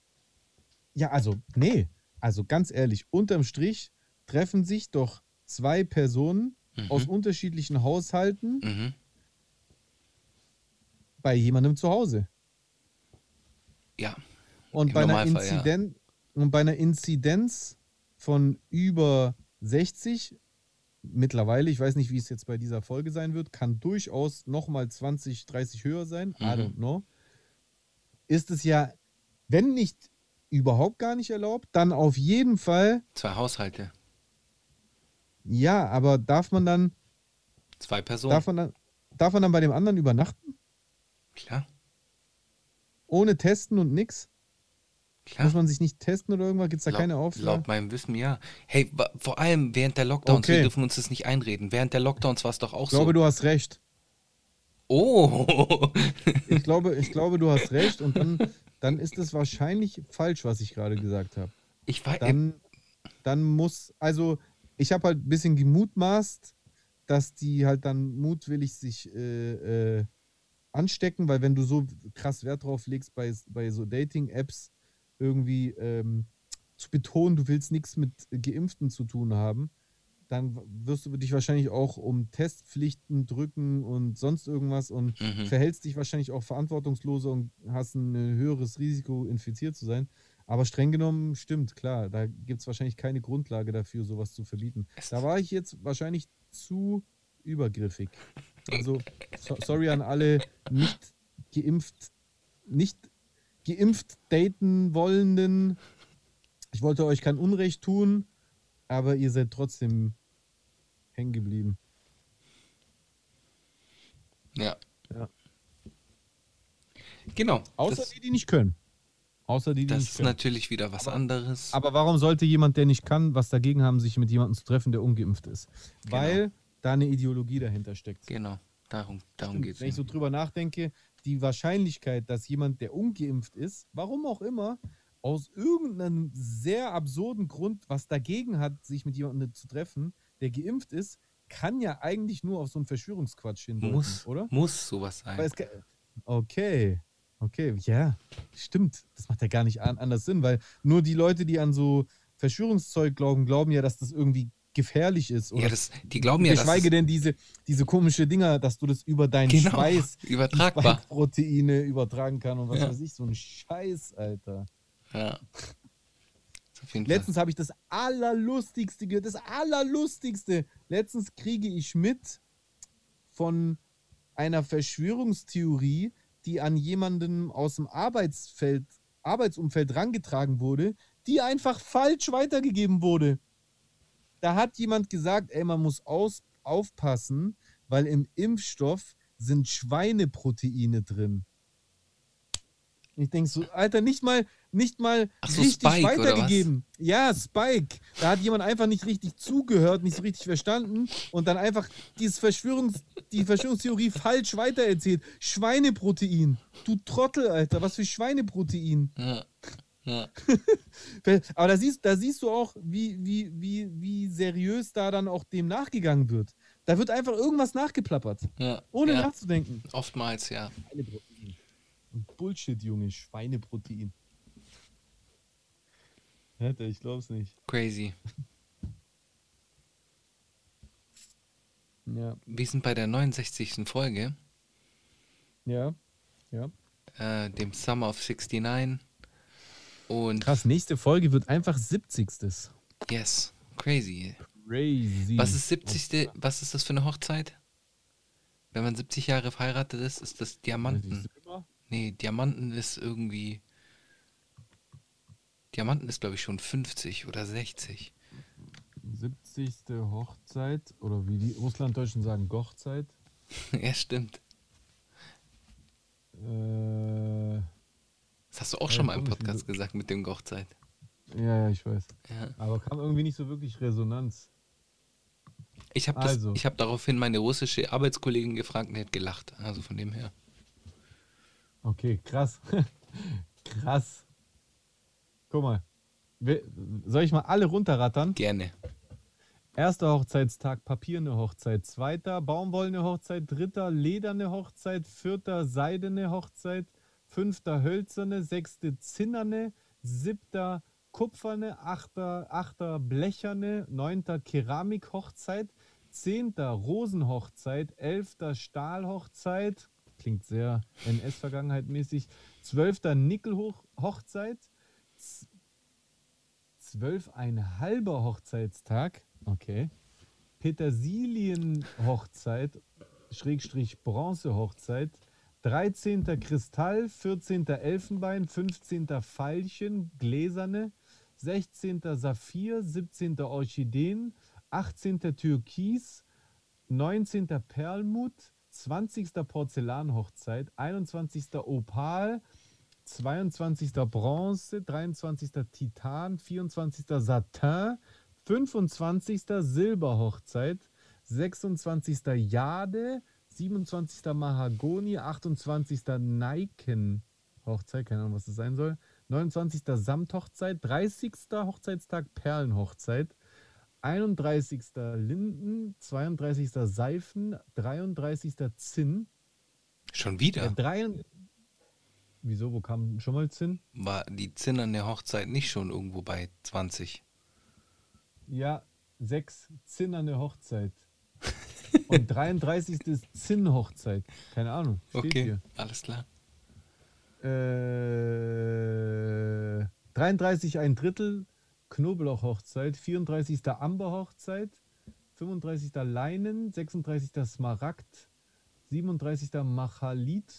Ja, also, nee. Also ganz ehrlich, unterm Strich treffen sich doch zwei Personen aus unterschiedlichen Haushalten Mhm. bei jemandem zu Hause. Ja. Und bei, einer Normalfall, ja. Inzidenz, und bei einer Inzidenz von über 60, mittlerweile, ich weiß nicht, wie es jetzt bei dieser Folge sein wird, kann durchaus nochmal 20, 30 höher sein, I Mhm. don't know, ist es ja, wenn nicht überhaupt gar nicht erlaubt, dann auf jeden Fall, Zwei Haushalte. Ja, aber darf man dann, Zwei Personen. darf man dann, darf man dann bei dem anderen übernachten? Klar. Ohne testen und nix? Klar. Muss man sich nicht testen oder irgendwas? Gibt es da Laut- keine Auflagen? Laut meinem Wissen ja. Hey, vor allem während der Lockdowns, wir Okay. dürfen uns das nicht einreden. Während der Lockdowns war es doch auch Ich glaube, so. du hast recht. oh. Ich glaube, ich glaube, du hast recht und dann, dann ist es wahrscheinlich falsch, was ich gerade gesagt habe. ich war. Dann, dann muss, also ich habe halt ein bisschen gemutmaßt, dass die halt dann mutwillig sich äh, äh, anstecken, weil wenn du so krass Wert drauf legst bei, bei so Dating-Apps irgendwie ähm, zu betonen, du willst nichts mit Geimpften zu tun haben, dann wirst du dich wahrscheinlich auch um Testpflichten drücken und sonst irgendwas und Mhm. verhältst dich wahrscheinlich auch verantwortungsloser und hast ein höheres Risiko, infiziert zu sein. Aber streng genommen stimmt, klar, da gibt es wahrscheinlich keine Grundlage dafür, sowas zu verbieten. Da war ich jetzt wahrscheinlich zu übergriffig. Also, so, sorry an alle nicht geimpft, nicht geimpft daten wollenden. Ich wollte euch kein Unrecht tun, aber ihr seid trotzdem hängen geblieben. ja. Ja. Genau. Außer das die, die nicht können. Außer die, die das ist können. natürlich wieder was anderes. Aber warum sollte jemand, der nicht kann, was dagegen haben, sich mit jemandem zu treffen, der ungeimpft ist? Weil da eine Ideologie dahinter steckt. genau. Darum, darum geht Wenn ich es. so drüber nachdenke, die Wahrscheinlichkeit, dass jemand, der ungeimpft ist, warum auch immer, aus irgendeinem sehr absurden Grund was dagegen hat, sich mit jemandem zu treffen, der geimpft ist, kann ja eigentlich nur auf so einen Verschwörungsquatsch hindeuten, Muss, oder? muss sowas sein. Es okay, okay, ja, stimmt. Das macht ja gar nicht an, anders Sinn, weil nur die Leute, die an so Verschwörungszeug glauben, glauben ja, dass das irgendwie gefährlich ist. Oder ja, das, die glauben ja, geschweige es denn diese, diese komische Dinger, dass du das über deinen Genau, Schweiß, übertragbar. Spike-Proteine übertragen kann und was Ja. weiß ich, so ein Scheiß, Alter. Ja. Letztens habe ich das Allerlustigste gehört, das Allerlustigste. Letztens kriege ich mit von einer Verschwörungstheorie, die an jemanden aus dem Arbeitsfeld, Arbeitsumfeld rangetragen wurde, die einfach falsch weitergegeben wurde. Da hat jemand gesagt, ey, man muss aus, aufpassen, weil im Impfstoff sind Schweineproteine drin. Ich denke so, Alter, nicht mal, nicht mal so, richtig Spike, weitergegeben. Ja, Spike. Da hat jemand einfach nicht richtig zugehört, nicht so richtig verstanden und dann einfach dieses Verschwörungs, die Verschwörungstheorie falsch weitererzählt. Schweineprotein. Du Trottel, Alter, was für Schweineprotein. Ja. Ja. Aber da siehst, da siehst du auch, wie, wie, wie, wie seriös da dann auch dem nachgegangen wird. Da wird einfach irgendwas nachgeplappert, Ja. ohne ja. nachzudenken. Oftmals, ja. Schweineprotein. Bullshit, Junge, Schweineprotein. Alter, ich glaub's nicht. Crazy. Ja, Wir sind bei der 69. Folge, ja, ja. äh, dem Summer of 69. Und Krass, nächste Folge wird einfach 70. yes, crazy. Crazy. Was ist 70. Was ist das für eine Hochzeit? Wenn man 70 Jahre verheiratet ist, ist das Diamanten. Nee, Diamanten ist irgendwie. Diamanten ist, glaube ich, schon 50 oder 60. 70. Hochzeit oder wie die Russlanddeutschen sagen, Gochzeit. ja, stimmt. Äh, Das hast du auch Ja, schon mal im Podcast gesagt mit dem Gochzeit. ja, ja, ich weiß. Ja. Aber kam irgendwie nicht so wirklich Resonanz. Ich habe Also. hab daraufhin meine russische Arbeitskollegin gefragt und die hat gelacht. Also von dem her. Okay, krass. Krass. Guck mal. Soll ich mal alle runterrattern? Gerne. Erster Hochzeitstag, papierne Hochzeit. Zweiter, baumwollene Hochzeit. Dritter, lederne Hochzeit. Vierter, seidene Hochzeit. Fünfter, hölzerne. Sechste, zinnerne. Siebter, kupferne. Achter, achter blecherne. Neunter, Keramikhochzeit. Zehnter, Rosenhochzeit. Elfter, Stahlhochzeit. Klingt sehr NS-Vergangenheit mäßig. Zwölfter, Nickelhochzeit. Zwölf ein halber Hochzeitstag. Okay. Petersilienhochzeit, Schrägstrich Bronzehochzeit. 13. Kristall, 14. Elfenbein, 15. Veilchen, gläserne. 16. Saphir, 17. Orchideen, 18. Türkis, 19. Perlmutt, 20. Porzellanhochzeit, 21. Opal, 22. Bronze, 23. Titan, 24. Satin, 25. Silberhochzeit, 26. Jade, 27. Mahagoni, 28. Neiken Hochzeit, keine Ahnung, was das sein soll, 29. Samthochzeit, 30. Hochzeitstag Perlenhochzeit, 31. Linden, 32. Seifen, 33. Zinn, Schon der wieder? drei, Wieso, wo kam schon mal Zinn? War die zinnernde Hochzeit nicht schon irgendwo bei 20? Ja, sechs zinnerne Hochzeit. Und 33. ist Zinnhochzeit. Keine Ahnung. Okay, hier. alles klar. Äh, 33 ein Drittel Knoblauchhochzeit, 34. Amberhochzeit, 35. Leinen, 36. Smaragd, 37. Machalit,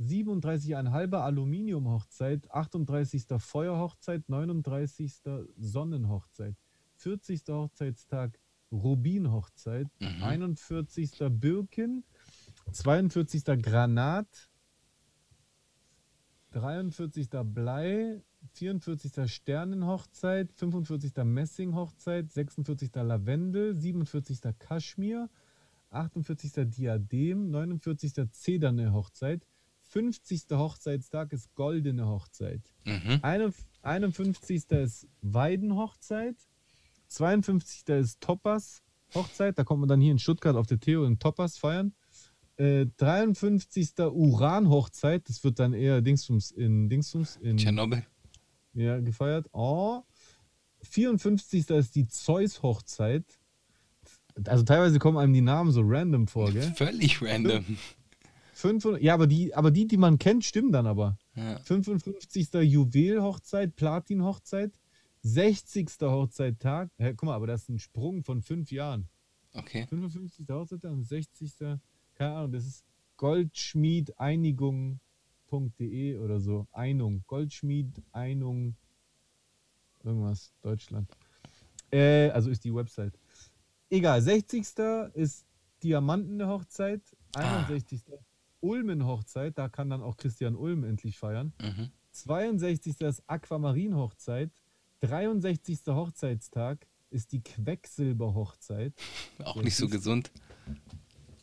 37 ein halber Aluminiumhochzeit, 38. Feuerhochzeit, 39. Sonnenhochzeit, 40. Hochzeitstag Rubinhochzeit, Mhm. 41. Birken, 42. Granat, 43. Blei, 44. Sternenhochzeit, 45. Messinghochzeit, 46. Lavendel, 47. Kaschmir, 48. Diadem, 49. Zederne Hochzeit, 50. Hochzeitstag ist goldene Hochzeit. Mhm. Eine- 51. ist Weidenhochzeit. 52. ist Toppers Hochzeit. Da kommt man dann hier in Stuttgart auf der Theo in Toppers feiern. Äh, 53. Uran-Hochzeit. Das wird dann eher Dingsums in Dingsums in Tschernobyl. ja, gefeiert. Oh. 54. ist die Zeus-Hochzeit. Also teilweise kommen einem die Namen so random vor, gell? Völlig random. 500, ja, aber die, aber die, die man kennt, stimmen dann aber. Ja. 55. Juwel-Hochzeit, Platin-Hochzeit, 60. Hochzeittag. Hä, guck mal, aber das ist ein Sprung von fünf Jahren. Okay. 55. Hochzeittag und 60. Keine Ahnung, das ist goldschmiedeinigung.de oder so. Einung. Goldschmied, Einung, irgendwas, Deutschland. Äh, also ist die Website. Egal, 60. ist Diamanten-Hochzeit, Ah. 61. Ulmen-Hochzeit, da kann dann auch Christian Ulm endlich feiern. Mhm. 62. ist Aquamarin-Hochzeit. 63. Hochzeitstag ist die Quecksilber-Hochzeit. Auch nicht so gesund.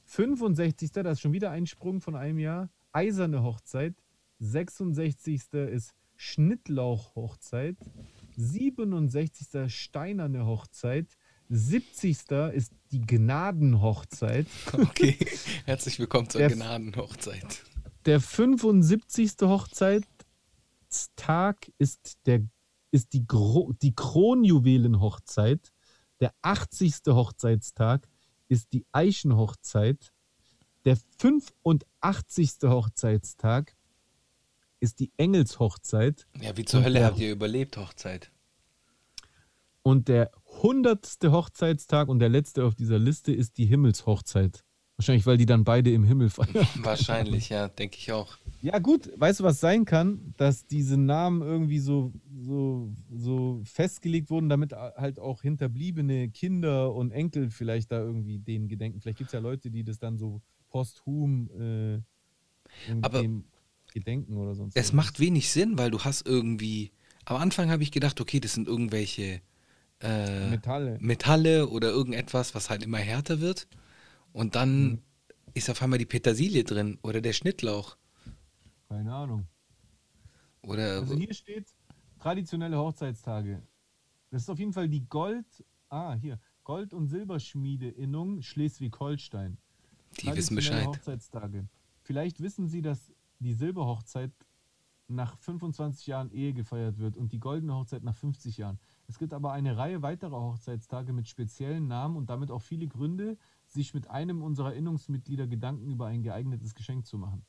65. das ist schon wieder ein Sprung von einem Jahr. Eiserne Hochzeit. 66. ist Schnittlauch-Hochzeit. 67. Steinerne Hochzeit. 70. ist die Gnadenhochzeit. Okay. Herzlich willkommen zur Der- Gnadenhochzeit. Der 75. Hochzeitstag ist, der, ist die, Gro die Kronjuwelenhochzeit. Der 80. Hochzeitstag ist die Eichenhochzeit. Der 85. Hochzeitstag ist die Engelshochzeit. Ja, wie zur Hölle habt ihr überlebt, Hochzeit? Und der 100. Hochzeitstag und der letzte auf dieser Liste ist die Himmelshochzeit. Wahrscheinlich, weil die dann beide im Himmel feiern. Wahrscheinlich, ja, denke ich auch. Ja, gut, weißt du, was sein kann? Dass diese Namen irgendwie so, so, so festgelegt wurden, damit halt auch hinterbliebene Kinder und Enkel vielleicht da irgendwie denen gedenken. Vielleicht gibt es ja Leute, die das dann so posthum äh, Aber gedenken oder sonst Es was. macht wenig Sinn, weil du hast irgendwie. Am Anfang habe ich gedacht, okay, das sind irgendwelche äh, Metalle. Metalle oder irgendetwas, was halt immer härter wird. Und dann Mhm. ist auf einmal die Petersilie drin oder der Schnittlauch. Keine Ahnung. Oder Also hier steht traditionelle Hochzeitstage. Das ist auf jeden Fall die Gold, ah, hier, Gold- und Silberschmiede-Innung Schleswig-Holstein. die wissen Bescheid. Hochzeitstage. Vielleicht wissen Sie, dass die Silberhochzeit nach 25 Jahren Ehe gefeiert wird und die goldene Hochzeit nach 50 Jahren. Es gibt aber eine Reihe weiterer Hochzeitstage mit speziellen Namen und damit auch viele Gründe, sich mit einem unserer Innungsmitglieder Gedanken über ein geeignetes Geschenk zu machen.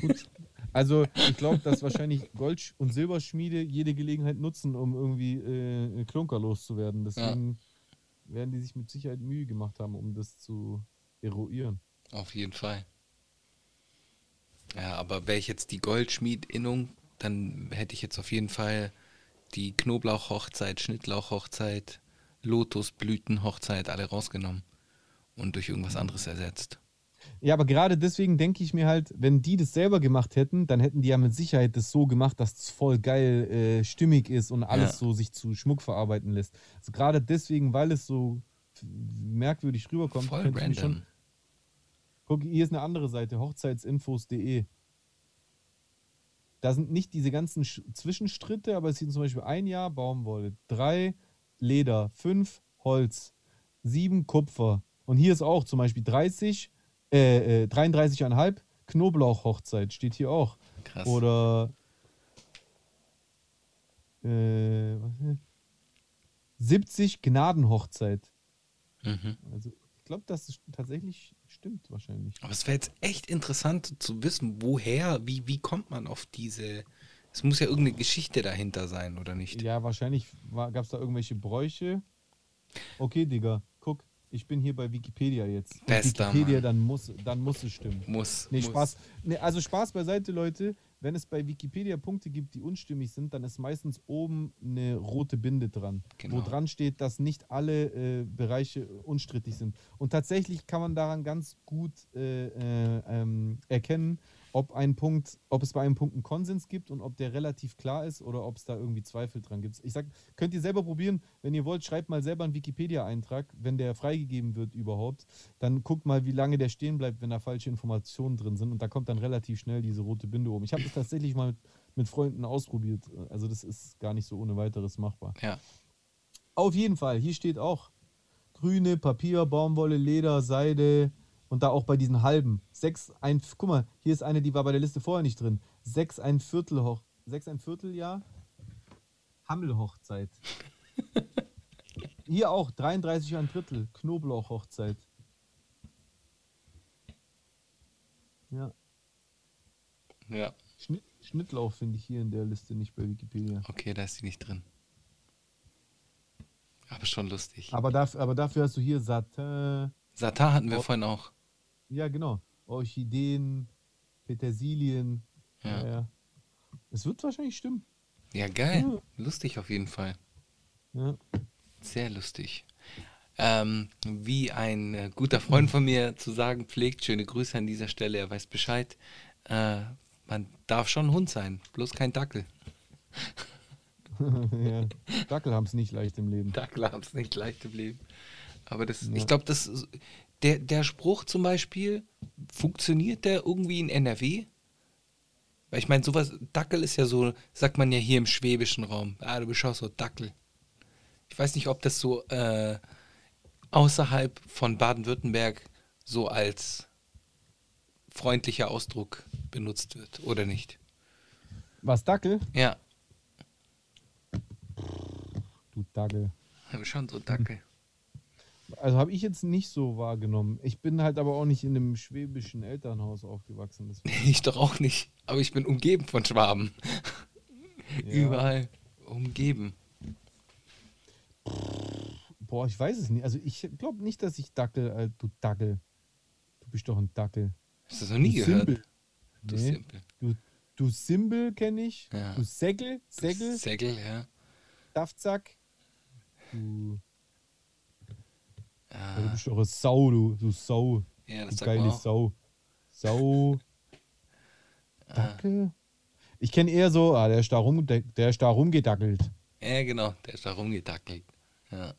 Gut. Also ich glaube, dass wahrscheinlich Gold- und Silberschmiede jede Gelegenheit nutzen, um irgendwie äh, Klunker loszuwerden. Deswegen werden die sich mit Sicherheit Mühe gemacht haben, um das zu eruieren. Auf jeden Fall. Ja, aber wäre ich jetzt die Goldschmied-Innung, dann hätte ich jetzt auf jeden Fall die Knoblauch-Hochzeit, Schnittlauch-Hochzeit, Lotusblüten-Hochzeit alle rausgenommen und durch irgendwas anderes ersetzt. Ja, aber gerade deswegen denke ich mir halt, wenn die das selber gemacht hätten, dann hätten die ja mit Sicherheit das so gemacht, dass es voll geil äh, stimmig ist und alles Ja. so sich zu Schmuck verarbeiten lässt. Also gerade deswegen, weil es so merkwürdig rüberkommt, Voll random. schon. Guck, hier ist eine andere Seite, hochzeitsinfos.de. Da sind nicht diese ganzen Sch Zwischenstritte, aber es sind zum Beispiel ein Jahr Baumwolle, drei Leder, fünf Holz, sieben Kupfer. Und hier ist auch zum Beispiel 30, äh, äh, 33,5 Knoblauch-Hochzeit, steht hier auch. Krass. Oder äh, was ist das? 70 Gnadenhochzeit. Mhm. Also ich glaube, dass es tatsächlich stimmt wahrscheinlich. Aber es wäre jetzt echt interessant zu wissen, woher, wie, wie kommt man auf diese. Es muss ja irgendeine Geschichte dahinter sein, oder nicht? Ja, wahrscheinlich gab es da irgendwelche Bräuche. Okay, Digga, guck, ich bin hier bei Wikipedia jetzt. Bester Wikipedia, Mann. dann muss, dann muss es stimmen. Muss. Nee, muss. Spaß. Nee, also Spaß beiseite, Leute. Wenn es bei Wikipedia Punkte gibt, die unstimmig sind, dann ist meistens oben eine rote Binde dran, Genau. wo dran steht, dass nicht alle äh, Bereiche unstrittig sind. Und tatsächlich kann man daran ganz gut äh, äh, ähm, erkennen, ob ein Punkt, ob es bei einem Punkt einen Konsens gibt und ob der relativ klar ist oder ob es da irgendwie Zweifel dran gibt. Ich sag, könnt ihr selber probieren, wenn ihr wollt, schreibt mal selber einen Wikipedia-Eintrag, wenn der freigegeben wird überhaupt. Dann guckt mal, wie lange der stehen bleibt, wenn da falsche Informationen drin sind. Und da kommt dann relativ schnell diese rote Binde oben. Ich habe das tatsächlich mal mit, mit Freunden ausprobiert. Also das ist gar nicht so ohne weiteres machbar. Ja. Auf jeden Fall, hier steht auch grüne Papier, Baumwolle, Leder, Seide und da auch bei diesen halben. Sechs, ein, guck mal, hier ist eine, die war bei der Liste vorher nicht drin. Sechs, ein Viertel, Hoch, sechs, ein Vierteljahr, Hammelhochzeit. hier auch, 33 ein Drittel, Knoblauchhochzeit. Ja, Ja. Schnitt, Schnittlauch finde ich hier in der Liste nicht bei Wikipedia. Okay, da ist sie nicht drin. Aber schon lustig. Aber, dafür, aber dafür hast du hier Satin. Satar hatten wir Oh. vorhin auch. Ja, genau. Orchideen, Petersilien. Ja. Ja. ja. Es wird wahrscheinlich stimmen. Ja, geil. Lustig auf jeden Fall. Ja. Sehr lustig. Ähm, wie ein äh, guter Freund von mir zu sagen pflegt, schöne Grüße an dieser Stelle, er weiß Bescheid. Äh, man darf schon ein Hund sein, bloß kein Dackel. ja. Dackel haben es nicht leicht im Leben. Dackel haben es nicht leicht im Leben. Aber das, Ja. ich glaube, das der, der Spruch zum Beispiel, funktioniert der irgendwie in NRW? Weil ich meine, sowas, Dackel ist ja so, sagt man ja hier im schwäbischen Raum. Ah, du bist auch so Dackel. Ich weiß nicht, ob das so äh, außerhalb von Baden-Württemberg so als freundlicher Ausdruck benutzt wird oder nicht. Was, Dackel? Ja, Du Dackel. schon so Dackel. Also habe ich jetzt nicht so wahrgenommen. Ich bin halt aber auch nicht in einem schwäbischen Elternhaus aufgewachsen. deswegen- Ich doch auch nicht. Aber ich bin umgeben von Schwaben. Ja. Überall umgeben. Boah, ich weiß es nicht. Also ich glaube nicht, dass ich Dackel, äh, du Dackel. Du bist doch ein Dackel. Hast du das noch nie du gehört? Simbel. Du Nee. Simpel. Du, du Simbel kenne ich. Ja. Du Sägel, Du Sägel, Sägel, ja. Daftsack. Du, ja, du Ja, bist doch eine Sau, du, du Sau. ja das Du geile. Sau. Sau. Dackel? Ich kenne eher so, ah, der ist da, rum, der, der ist da rumgedackelt. Ja, genau. Der ist da rumgedackelt. Ja.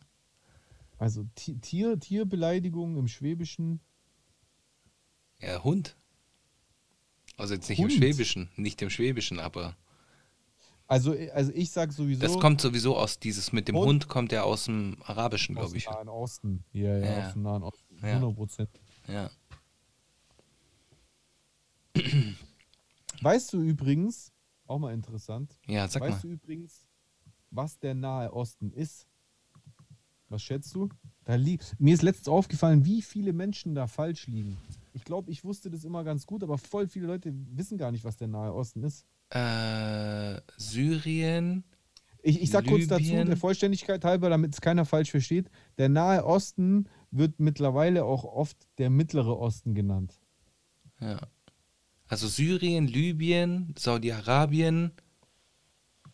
Also Ti- Tier, Tierbeleidigung im Schwäbischen. ja, Hund. Also jetzt nicht Hund? im Schwäbischen. Nicht im Schwäbischen, aber Also, also ich sag sowieso. Das kommt sowieso aus dieses mit dem Und- Hund, kommt ja aus dem Arabischen, aus glaube dem ich. Nahen Osten. Ja, ja, Ja. aus dem Nahen Osten. Ja. 100 Prozent. Ja. Weißt du übrigens, auch mal interessant, Ja, sag weißt mal. du übrigens, was der Nahe Osten ist? Was schätzt du? Da li Mir ist letztens aufgefallen, wie viele Menschen da falsch liegen. Ich glaube, ich wusste das immer ganz gut, aber voll viele Leute wissen gar nicht, was der Nahe Osten ist. Äh, Syrien. Ich, ich sag kurz dazu, Libyen. der Vollständigkeit halber, damit es keiner falsch versteht, der Nahe Osten wird mittlerweile auch oft der Mittlere Osten genannt. Ja. Also Syrien, Libyen, Saudi-Arabien.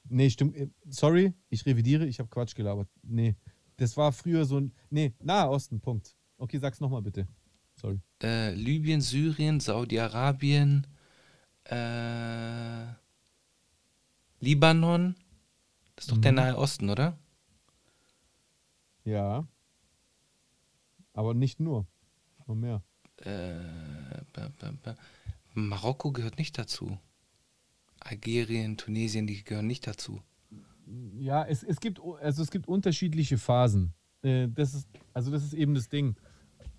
Nee, stimmt. äh, Sorry, ich revidiere, ich habe Quatsch gelabert. Nee, das war früher so ein. Nee, Nahe Osten, Punkt. Okay, sag's nochmal bitte. Sorry. Äh, Libyen, Syrien, Saudi-Arabien, äh, Libanon. Das ist doch der Mhm. Nahe Osten, oder? Ja. Aber nicht nur. Noch mehr. Äh, ba, ba, ba. Marokko gehört nicht dazu. Algerien, Tunesien, die gehören nicht dazu. Ja, es, es, gibt, also es gibt unterschiedliche Phasen. Äh, Das ist, also das ist eben das Ding.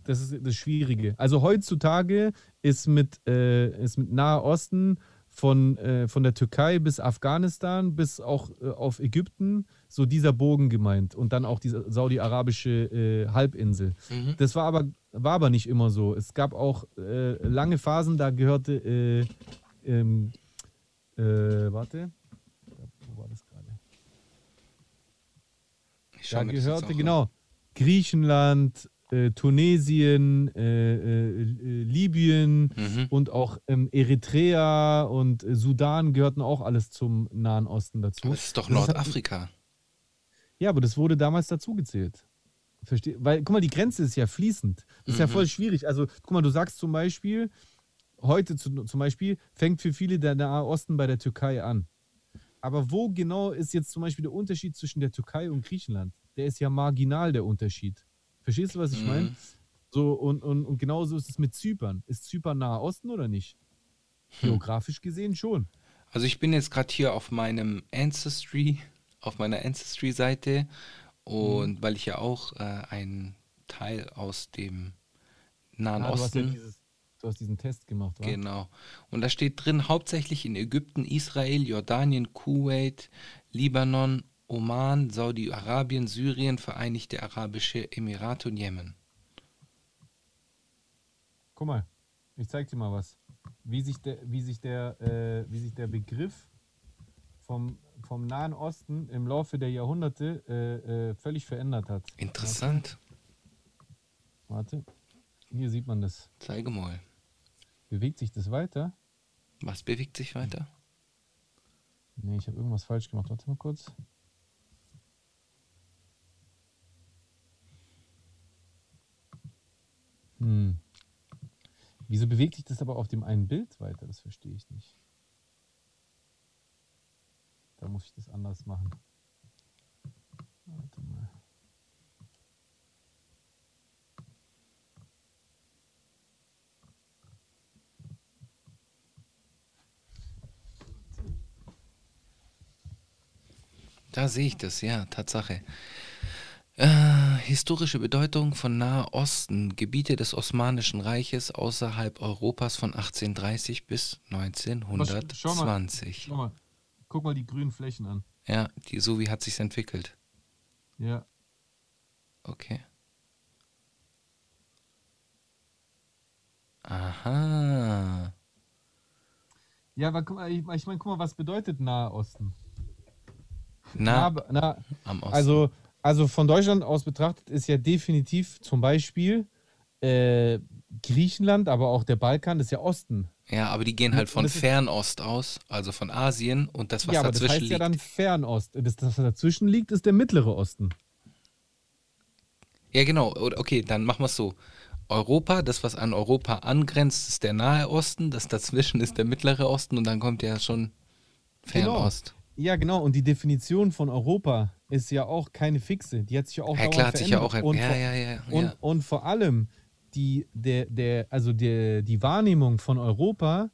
Das ist das Schwierige. Also heutzutage ist mit, äh, ist mit Nahe Osten von, äh, von der Türkei bis Afghanistan bis auch äh, auf Ägypten so dieser Bogen gemeint und dann auch diese saudi-arabische äh, Halbinsel. Mhm. Das war aber, war aber nicht immer so. Es gab auch äh, lange Phasen, da gehörte, äh, ähm, äh, warte, wo war das gerade? Da gehörte, genau, Griechenland, äh, Tunesien, äh, äh, äh, Libyen Mhm. und auch ähm, Eritrea und äh, Sudan gehörten auch alles zum Nahen Osten dazu. Aber Das ist doch Das Nordafrika. Ja, aber das wurde damals dazugezählt. Versteh? Weil, guck mal, die Grenze ist ja fließend. Das ist ja Mhm. voll schwierig. Also, guck mal, du sagst zum Beispiel, heute zu, zum Beispiel, fängt für viele der Nahe Osten bei der Türkei an. Aber wo genau ist jetzt zum Beispiel der Unterschied zwischen der Türkei und Griechenland? Der ist ja marginal, der Unterschied. Verstehst du, was ich Mhm. meine? So, und, und, und genauso ist es mit Zypern. Ist Zypern Nahe Osten oder nicht? Hm. Geografisch gesehen schon. Also ich bin jetzt gerade hier auf meinem Ancestry, auf meiner Ancestry-Seite und Mhm. weil ich ja auch äh, ein Teil aus dem Nahen Ah, du, hast ja Osten, dieses, du hast diesen Test gemacht, wa? genau. Und da steht drin hauptsächlich in Ägypten, Israel, Jordanien, Kuwait, Libanon, Oman, Saudi-Arabien, Syrien, Vereinigte Arabische Emirate und Jemen. Guck mal, ich zeig dir mal was. Wie sich der, wie sich der, äh, wie sich der Begriff vom, vom Nahen Osten im Laufe der Jahrhunderte äh, äh, völlig verändert hat. Interessant. Warte, hier sieht man das. Zeige mal. Bewegt sich das weiter? Was bewegt sich weiter? Nee, ich habe irgendwas falsch gemacht. Warte mal kurz. Hm. Wieso bewegt sich das aber auf dem einen Bild weiter? Das verstehe ich nicht. Da muss ich das anders machen. Warte mal. Da sehe ich das, ja, Tatsache. Äh, historische Bedeutung von Nahe Osten, Gebiete des Osmanischen Reiches außerhalb Europas von 1830 bis Schau mal, 1920. Schau mal. Guck mal die grünen Flächen an. Ja, die, so wie hat sich's entwickelt. Ja. Okay. Aha. Ja, aber guck mal, ich, ich meine, guck mal, was bedeutet Nahe Osten? Na, Na, na, am Osten. Also, also von Deutschland aus betrachtet ist ja definitiv zum Beispiel äh, Griechenland, aber auch der Balkan, das ist ja Osten. ja, aber die gehen halt von das Fernost aus, also von Asien und das, was ja, aber das dazwischen heißt liegt. ja dann Fernost. Das, das, was dazwischen liegt, ist der mittlere Osten. Ja, genau. Okay, dann machen wir es so. Europa, das, was an Europa angrenzt, ist der Nahe Osten, das dazwischen ist der Mittlere Osten und dann kommt ja schon Fernost. Ja, genau. Und die Definition von Europa ist ja auch keine fixe. Die hat sich ja auch Ja, klar, hat sich ja auch. Und Ja, vor- ja, ja. Und, ja. und vor allem die, der, der, also der, die Wahrnehmung von Europa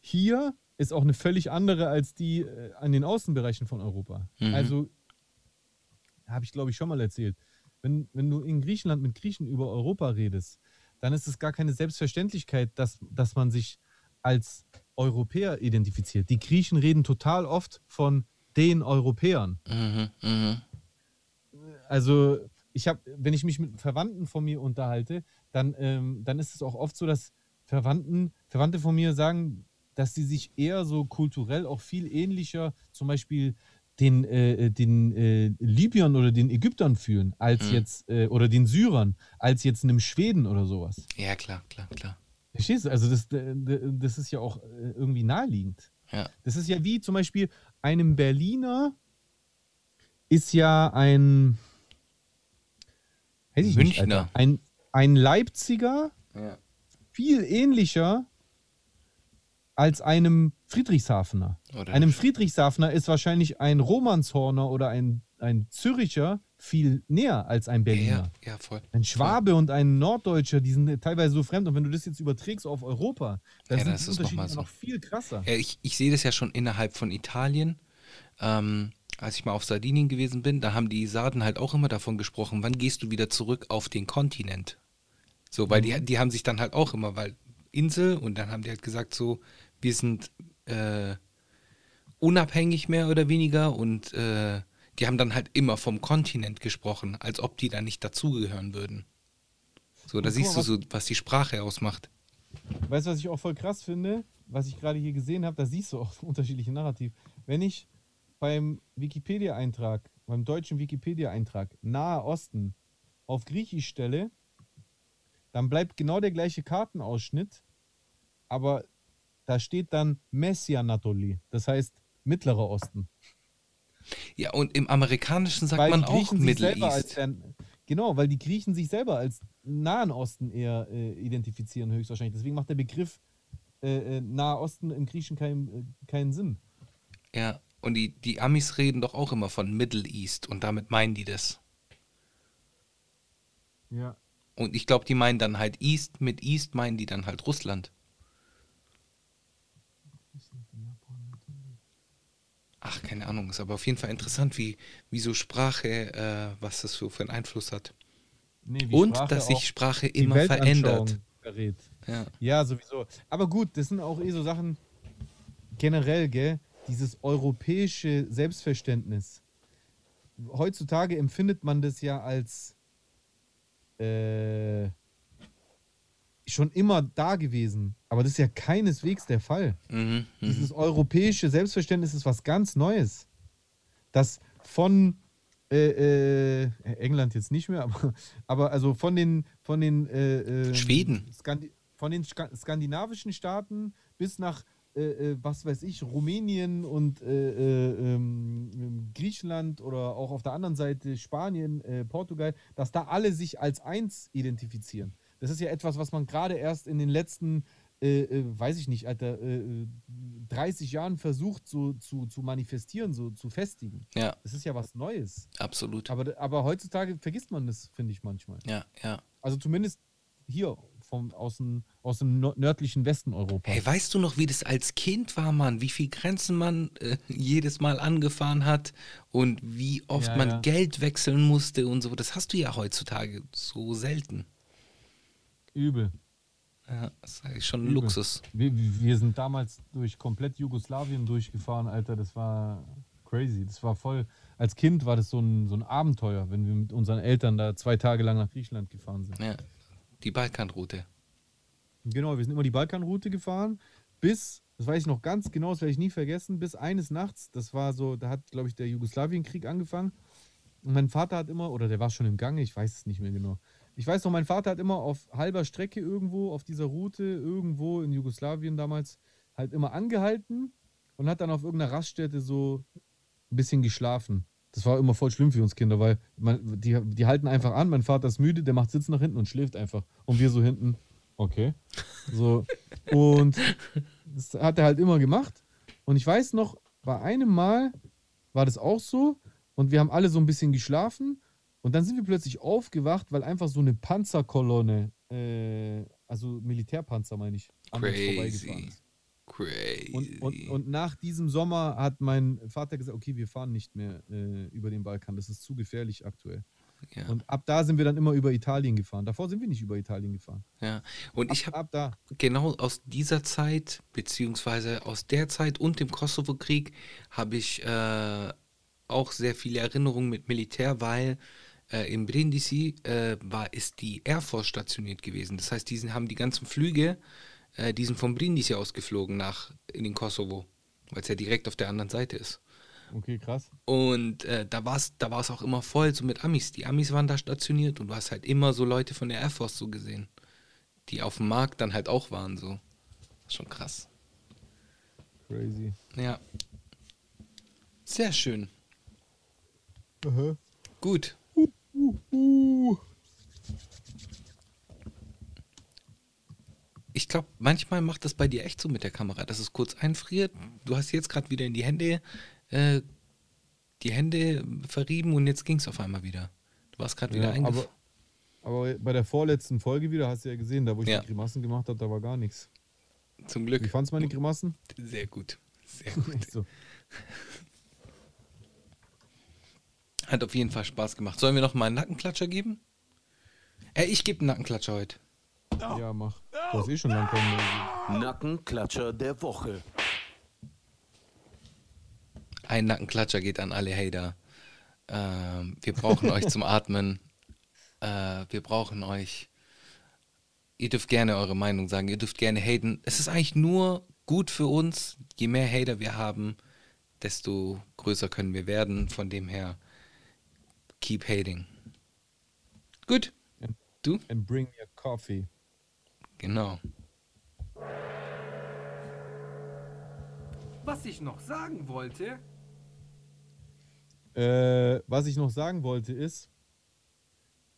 hier ist auch eine völlig andere als die äh, an den Außenbereichen von Europa. Mhm. Also, habe ich glaube ich schon mal erzählt, wenn, wenn du in Griechenland mit Griechen über Europa redest, dann ist es gar keine Selbstverständlichkeit, dass, dass man sich als Europäer identifiziert. Die Griechen reden total oft von den Europäern. Mhm, mhm. Also ich habe, wenn ich mich mit Verwandten von mir unterhalte, dann, ähm, dann ist es auch oft so, dass Verwandten, Verwandte von mir sagen, dass sie sich eher so kulturell auch viel ähnlicher zum Beispiel den, äh, den äh, Libyern oder den Ägyptern fühlen, als Mhm. jetzt, äh, oder den Syrern, als jetzt einem Schweden oder sowas. Ja, klar, klar, klar. Verstehst du? Also das, äh, das ist ja auch äh, irgendwie naheliegend. Ja. Das ist ja wie zum Beispiel einem Berliner ist ja ein weiß ich nicht, Münchner. Alter, ein, ein Leipziger Ja. viel ähnlicher als einem Friedrichshafener. Oder Einem Friedrichshafener ist wahrscheinlich ein Romanshorner oder ein, ein Züricher viel näher als ein Berliner. ja, ja, voll. Ein Schwabe und ein Norddeutscher, die sind teilweise so fremd. Und wenn du das jetzt überträgst auf Europa, dann Ja, sind das die ist noch Unterschiede mal so. noch viel krasser. Ja, ich, ich sehe das ja schon innerhalb von Italien. Ähm, als ich mal auf Sardinien gewesen bin, da haben die Sarden halt auch immer davon gesprochen, wann gehst du wieder zurück auf den Kontinent? So, weil Mhm. die, die haben sich dann halt auch immer, weil Insel und dann haben die halt gesagt so, wir sind äh, unabhängig mehr oder weniger und äh, die haben dann halt immer vom Kontinent gesprochen, als ob die da nicht dazugehören würden. So, da siehst mal, du so, was die Sprache ausmacht. Weißt du, was ich auch voll krass finde? Was ich gerade hier gesehen habe, da siehst du auch unterschiedliche Narrativ. Wenn ich beim Wikipedia-Eintrag, beim deutschen Wikipedia-Eintrag Nahe Osten auf Griechisch stelle, dann bleibt genau der gleiche Kartenausschnitt, aber da steht dann Messianatoli, das heißt Mittlerer Osten. Ja, und im Amerikanischen sagt weil man auch Middle East. genau, weil die Griechen sich selber als Nahen Osten eher äh, identifizieren höchstwahrscheinlich. Deswegen macht der Begriff äh, äh, Nahe Osten im Griechischen keinen, äh, keinen Sinn. Ja, und die, die Amis reden doch auch immer von Middle East und damit meinen die das. Ja. Und ich glaube, die meinen dann halt East, mit East meinen die dann halt Russland. Ach, keine Ahnung, ist aber auf jeden Fall interessant, wie, wie so Sprache, äh, was das so für einen Einfluss hat. Nee, Und Sprache dass sich Sprache immer verändert. Verrät. Ja. Ja, sowieso. Aber gut, das sind auch eh so Sachen generell, gell? Dieses europäische Selbstverständnis. Heutzutage empfindet man das ja als äh, schon immer da gewesen. Aber das ist ja keineswegs der Fall. Mhm, mhm. Dieses europäische Selbstverständnis ist was ganz Neues. Das von äh, äh, England jetzt nicht mehr, aber, aber also von den von den äh, äh, Schweden. Skandi von den Ska skandinavischen Staaten bis nach äh, äh, was weiß ich Rumänien und äh, äh, ähm, Griechenland oder auch auf der anderen Seite Spanien, Portugal, dass da alle sich als eins identifizieren. Das ist ja etwas, was man gerade erst in den letzten äh, äh, weiß ich nicht, Alter, äh, äh, 30 Jahren versucht so zu, zu manifestieren, so zu festigen. Ja, Das ist ja was Neues. absolut. Aber, aber heutzutage vergisst man das, finde ich manchmal. Ja, ja. Also zumindest hier vom, aus, dem, aus dem nördlichen Westen Europas. Hey, weißt du noch, wie das als Kind war, Mann? Wie viel Grenzen man äh, jedes Mal angefahren hat und wie oft Ja, man ja. Geld wechseln musste und so. Das hast du ja heutzutage so selten. Übel. Ja, das ist eigentlich schon ein Übel. Luxus. Wir, wir sind damals durch komplett Jugoslawien durchgefahren, Alter. Das war crazy. Das war voll. Als Kind war das so ein, so ein Abenteuer, wenn wir mit unseren Eltern da zwei Tage lang nach Griechenland gefahren sind. Ja, die Balkanroute. Genau, wir sind immer die Balkanroute gefahren, bis, das weiß ich noch ganz genau, das werde ich nie vergessen, bis eines Nachts, das war so, da hat, glaube ich, der Jugoslawienkrieg angefangen. Und mein Vater hat immer, oder der war schon im Gange, ich weiß es nicht mehr genau. Ich weiß noch, mein Vater hat immer auf halber Strecke irgendwo auf dieser Route, irgendwo in Jugoslawien damals, halt immer angehalten und hat dann auf irgendeiner Raststätte so ein bisschen geschlafen. Das war immer voll schlimm für uns Kinder, weil man, die, die halten einfach an, mein Vater ist müde, der macht Sitz nach hinten und schläft einfach. Und wir so hinten, okay. So. Und das hat er halt immer gemacht. Und ich weiß noch, bei einem Mal war das auch so und wir haben alle so ein bisschen geschlafen und dann sind wir plötzlich aufgewacht, weil einfach so eine Panzerkolonne, äh, also Militärpanzer meine ich, an uns vorbeigefahren Crazy. ist. Crazy. Und, und, und nach diesem Sommer hat mein Vater gesagt, okay, wir fahren nicht mehr äh, über den Balkan, das ist zu gefährlich aktuell. ja, Und ab da sind wir dann immer über Italien gefahren. Davor sind wir nicht über Italien gefahren. ja. Und ich habe Ab da. genau aus dieser Zeit, beziehungsweise aus der Zeit und dem Kosovo-Krieg, habe ich äh, auch sehr viele Erinnerungen mit Militär, weil äh, in Brindisi äh, war, ist die Air Force stationiert gewesen. Das heißt, die haben die ganzen Flüge, äh, die sind von Brindisi aus geflogen nach in den Kosovo, weil es ja direkt auf der anderen Seite ist. Okay, krass. Und äh, da war es da war's auch immer voll, so mit Amis. Die Amis waren da stationiert und du hast halt immer so Leute von der Air Force so gesehen, die auf dem Markt dann halt auch waren, so. Schon krass. Crazy. Ja. Sehr schön. Gut. Ich glaube, manchmal macht das bei dir echt so mit der Kamera, dass es kurz einfriert. Du hast jetzt gerade wieder in die Hände, äh, die Hände verrieben und jetzt ging es auf einmal wieder. Du warst gerade wieder Ja, eingefroren. aber, aber bei der vorletzten Folge wieder, hast du ja gesehen, da wo ich Ja. die Grimassen gemacht habe, da war gar nichts. Zum Wie Glück. fandst du meine Grimassen? Sehr gut. Sehr gut. So. Hat auf jeden Fall Spaß gemacht. Sollen wir noch mal einen Nackenklatscher geben? Äh, ich gebe einen Nackenklatscher heute. Ja, mach. Du hast eh schon lang kommen. Nackenklatscher der Woche. Ein Nackenklatscher geht an alle Hater. Ähm, wir brauchen euch zum Atmen. Äh, wir brauchen euch. Ihr dürft gerne eure Meinung sagen. Ihr dürft gerne haten. Es ist eigentlich nur gut für uns. Je mehr Hater wir haben, desto größer können wir werden. Von dem her, keep hating. Gut. Du? And bring your coffee. Genau. Was ich noch sagen wollte. Äh, was ich noch sagen wollte ist,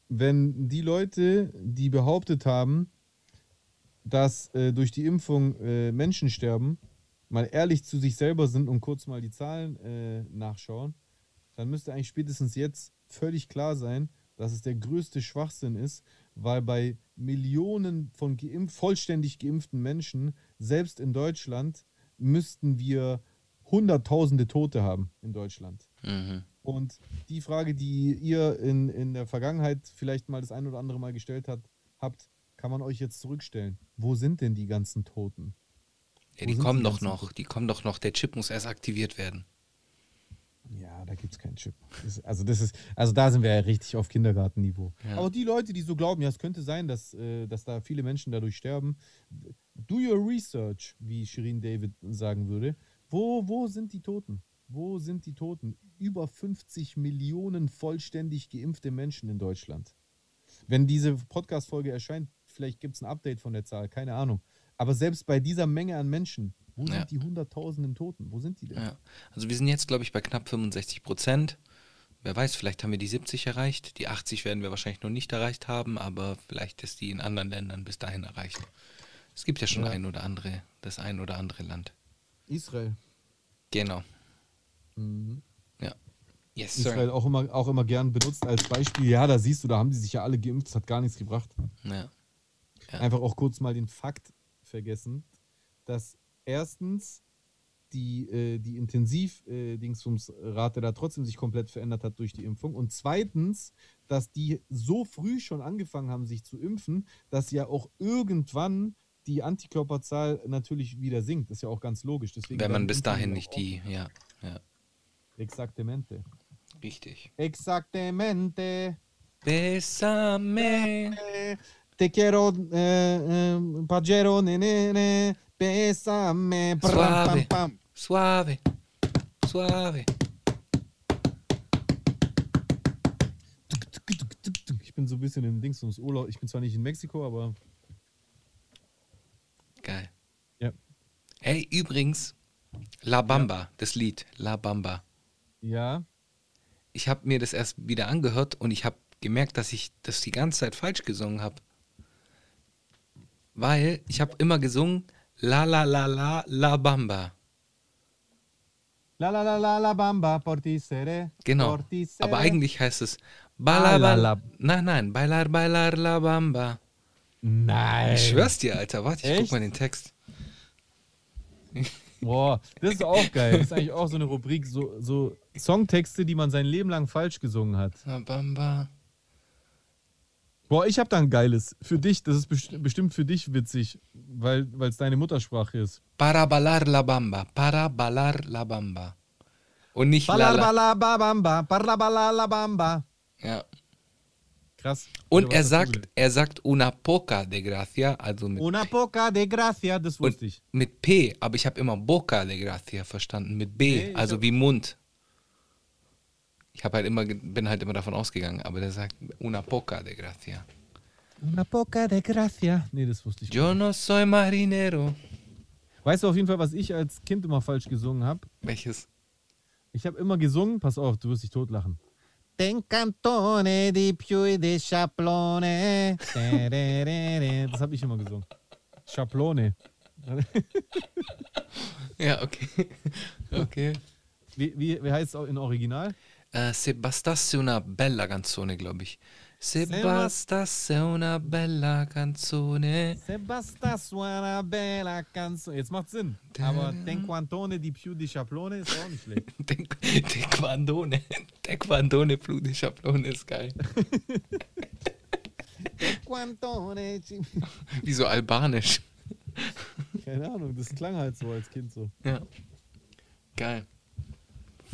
wenn die Leute, die behauptet haben, dass äh, durch die Impfung äh, Menschen sterben, mal ehrlich zu sich selber sind und kurz mal die Zahlen äh, nachschauen, dann müsste eigentlich spätestens jetzt völlig klar sein, dass es der größte Schwachsinn ist, weil bei Millionen von geimpf vollständig geimpften Menschen, selbst in Deutschland, müssten wir Hunderttausende Tote haben in Deutschland. Mhm. Und die Frage, die ihr in, in der Vergangenheit vielleicht mal das ein oder andere Mal gestellt hat, habt, kann man euch jetzt zurückstellen. Wo sind denn die ganzen Toten? Ja, die kommen die doch noch. Die kommen doch noch. Der Chip muss erst aktiviert werden. Ja, da gibt es keinen Chip. Das, also, das ist, also da sind wir ja richtig auf Kindergartenniveau. Ja. Aber die Leute, die so glauben, ja, es könnte sein, dass, äh, dass da viele Menschen dadurch sterben, do your research, wie Shirin David sagen würde. Wo, wo sind die Toten? Wo sind die Toten? Über 50 Millionen vollständig geimpfte Menschen in Deutschland. Wenn diese Podcast-Folge erscheint, vielleicht gibt es ein Update von der Zahl, keine Ahnung. Aber selbst bei dieser Menge an Menschen, wo Ja. sind die Hunderttausenden Toten? Wo sind die denn? Ja. Also wir sind jetzt, glaube ich, bei knapp 65 Prozent. Wer weiß, vielleicht haben wir die 70 erreicht. Die 80 werden wir wahrscheinlich noch nicht erreicht haben, aber vielleicht ist die in anderen Ländern bis dahin erreicht. Es gibt ja schon Ja. ein oder andere, das ein oder andere Land. Israel. Genau. Mhm. Ja. Yes, Israel sir. auch immer, auch immer gern benutzt als Beispiel. Ja, da siehst du, da haben die sich ja alle geimpft, das hat gar nichts gebracht. Ja. Ja. Einfach auch kurz mal den Fakt vergessen, dass erstens die, äh, die Intensiv-Dingsumsrate da trotzdem sich komplett verändert hat durch die Impfung und zweitens, dass die so früh schon angefangen haben, sich zu impfen, dass ja auch irgendwann die Antikörperzahl natürlich wieder sinkt. Das ist ja auch ganz logisch. Deswegen Wenn man bis dahin nicht die, ja, ja, Exaktamente. richtig. Exaktamente. Besame. Te quiero, eh, eh, pagero, ne, ne, ne, besame, pram, Suave. pam, pam. Suave. Suave. Ich bin so ein bisschen im Dings ums Urlaub. Ich bin zwar nicht in Mexiko, aber Geil. ja. Hey, übrigens, La Bamba, das Lied, La Bamba. Ja, Ich habe mir das erst wieder angehört und ich habe gemerkt, dass ich das die ganze Zeit falsch gesungen habe. Weil ich habe immer gesungen La La La La La Bamba. La la la la la bamba por ti seré. Genau. por ti seré. Aber eigentlich heißt es Ah, Bala, la, bala, la. Nein, nein, Bailar, Bailar, La Bamba. Nein. Ich schwör's dir, Alter. Warte, ich guck Echt? mal den Text. Boah, das ist auch geil. Das ist eigentlich auch so eine Rubrik, so, so Songtexte, die man sein Leben lang falsch gesungen hat. La Bamba. Boah, ich hab da ein geiles. Für dich, das ist best bestimmt für dich witzig, weil es deine Muttersprache ist. Para bailar la bamba. Para bailar la bamba. Und nicht la la. Balabalababamba, balabalalabamba. Ja. Krass. Und er sagt, er sagt una poca de gracia, also mit, Una poca de gracia, das wusste ich. mit P, aber ich habe immer boca de gracia verstanden, mit B, ich also wie Mund. Ich habe halt immer, bin halt immer davon ausgegangen, aber der sagt una poca de gracia. Una poca de gracia. Nee, das wusste ich Yo nicht. no soy marinero. Weißt du auf jeden Fall, was ich als Kind immer falsch gesungen habe? Welches? Ich habe immer gesungen, pass auf, du wirst dich totlachen. Ten cantone di più e di sciaplone. Das habe ich immer gesungen. Schablone. Ja, okay. okay. Wie, wie, wie heißt es auch in Original? Äh, se bastasse una bella canzone, glaube ich. Se bastasse una bella canzone. Se suona bella canzone. Jetzt macht Sinn. Aber Ten Quantone di più di Schablone ist auch nicht schlecht. De, de Quandone. De Quandone Flu de Schablone ist geil. Quantone. ci- Wie so albanisch. Keine Ahnung, das klang halt so als Kind so. Ja. Geil.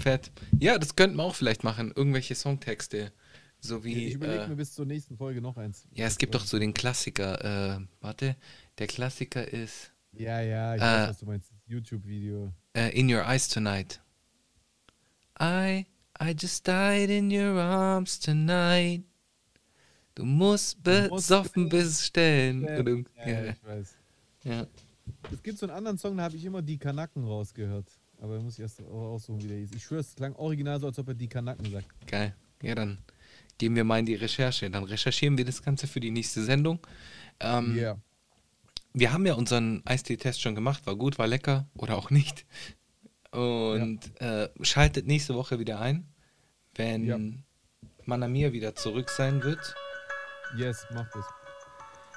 Fett. Ja, das könnten wir auch vielleicht machen. Irgendwelche Songtexte. So wie. ich überlege äh, mir bis zur nächsten Folge noch eins. ja, es gibt doch so den Klassiker. Äh, warte. Der Klassiker ist Ja, ja, ich Äh, weiß, was du meinst. YouTube-Video. äh, In Your Eyes Tonight. I, I just died in your arms tonight. Du musst besoffen bestellen. Ja, Ja, ich weiß. ja. Es gibt so einen anderen Song, da habe ich immer die Kanaken rausgehört. Aber muss ich erst aussuchen, wie der hieß. Ich schwöre, es klang original so, als ob er die Kanaken sagt. Geil. Ja, dann gehen wir mal in die Recherche. Dann recherchieren wir das Ganze für die nächste Sendung. Ähm, Ja. Wir haben ja unseren Eistee-Test schon gemacht. War gut, war lecker oder auch nicht. Und äh, schaltet nächste Woche wieder ein, wenn Ja. Manamir wieder zurück sein wird. Yes, macht es.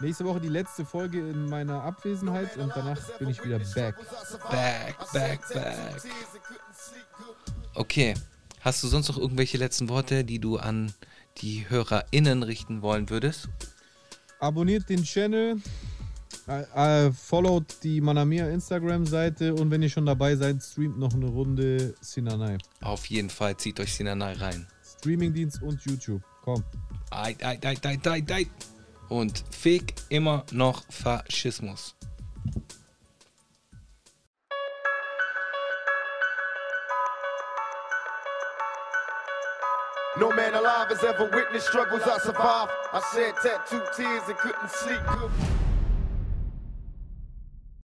Nächste Woche die letzte Folge in meiner Abwesenheit und danach bin ich wieder back. Back, back, back. Okay. Hast du sonst noch irgendwelche letzten Worte, die du an die HörerInnen richten wollen würdest? Abonniert den Channel, äh, äh, followt die Manamia Instagram-Seite und wenn ihr schon dabei seid, streamt noch eine Runde Sinanai. Auf jeden Fall zieht euch Sinanai rein. Streamingdienst und YouTube. Komm. Ei, ei, ei, ei, ei, ei. Und fick immer noch Faschismus. No man alive has ever witnessed struggles I survived. I shed tattooed tears and couldn't sleep.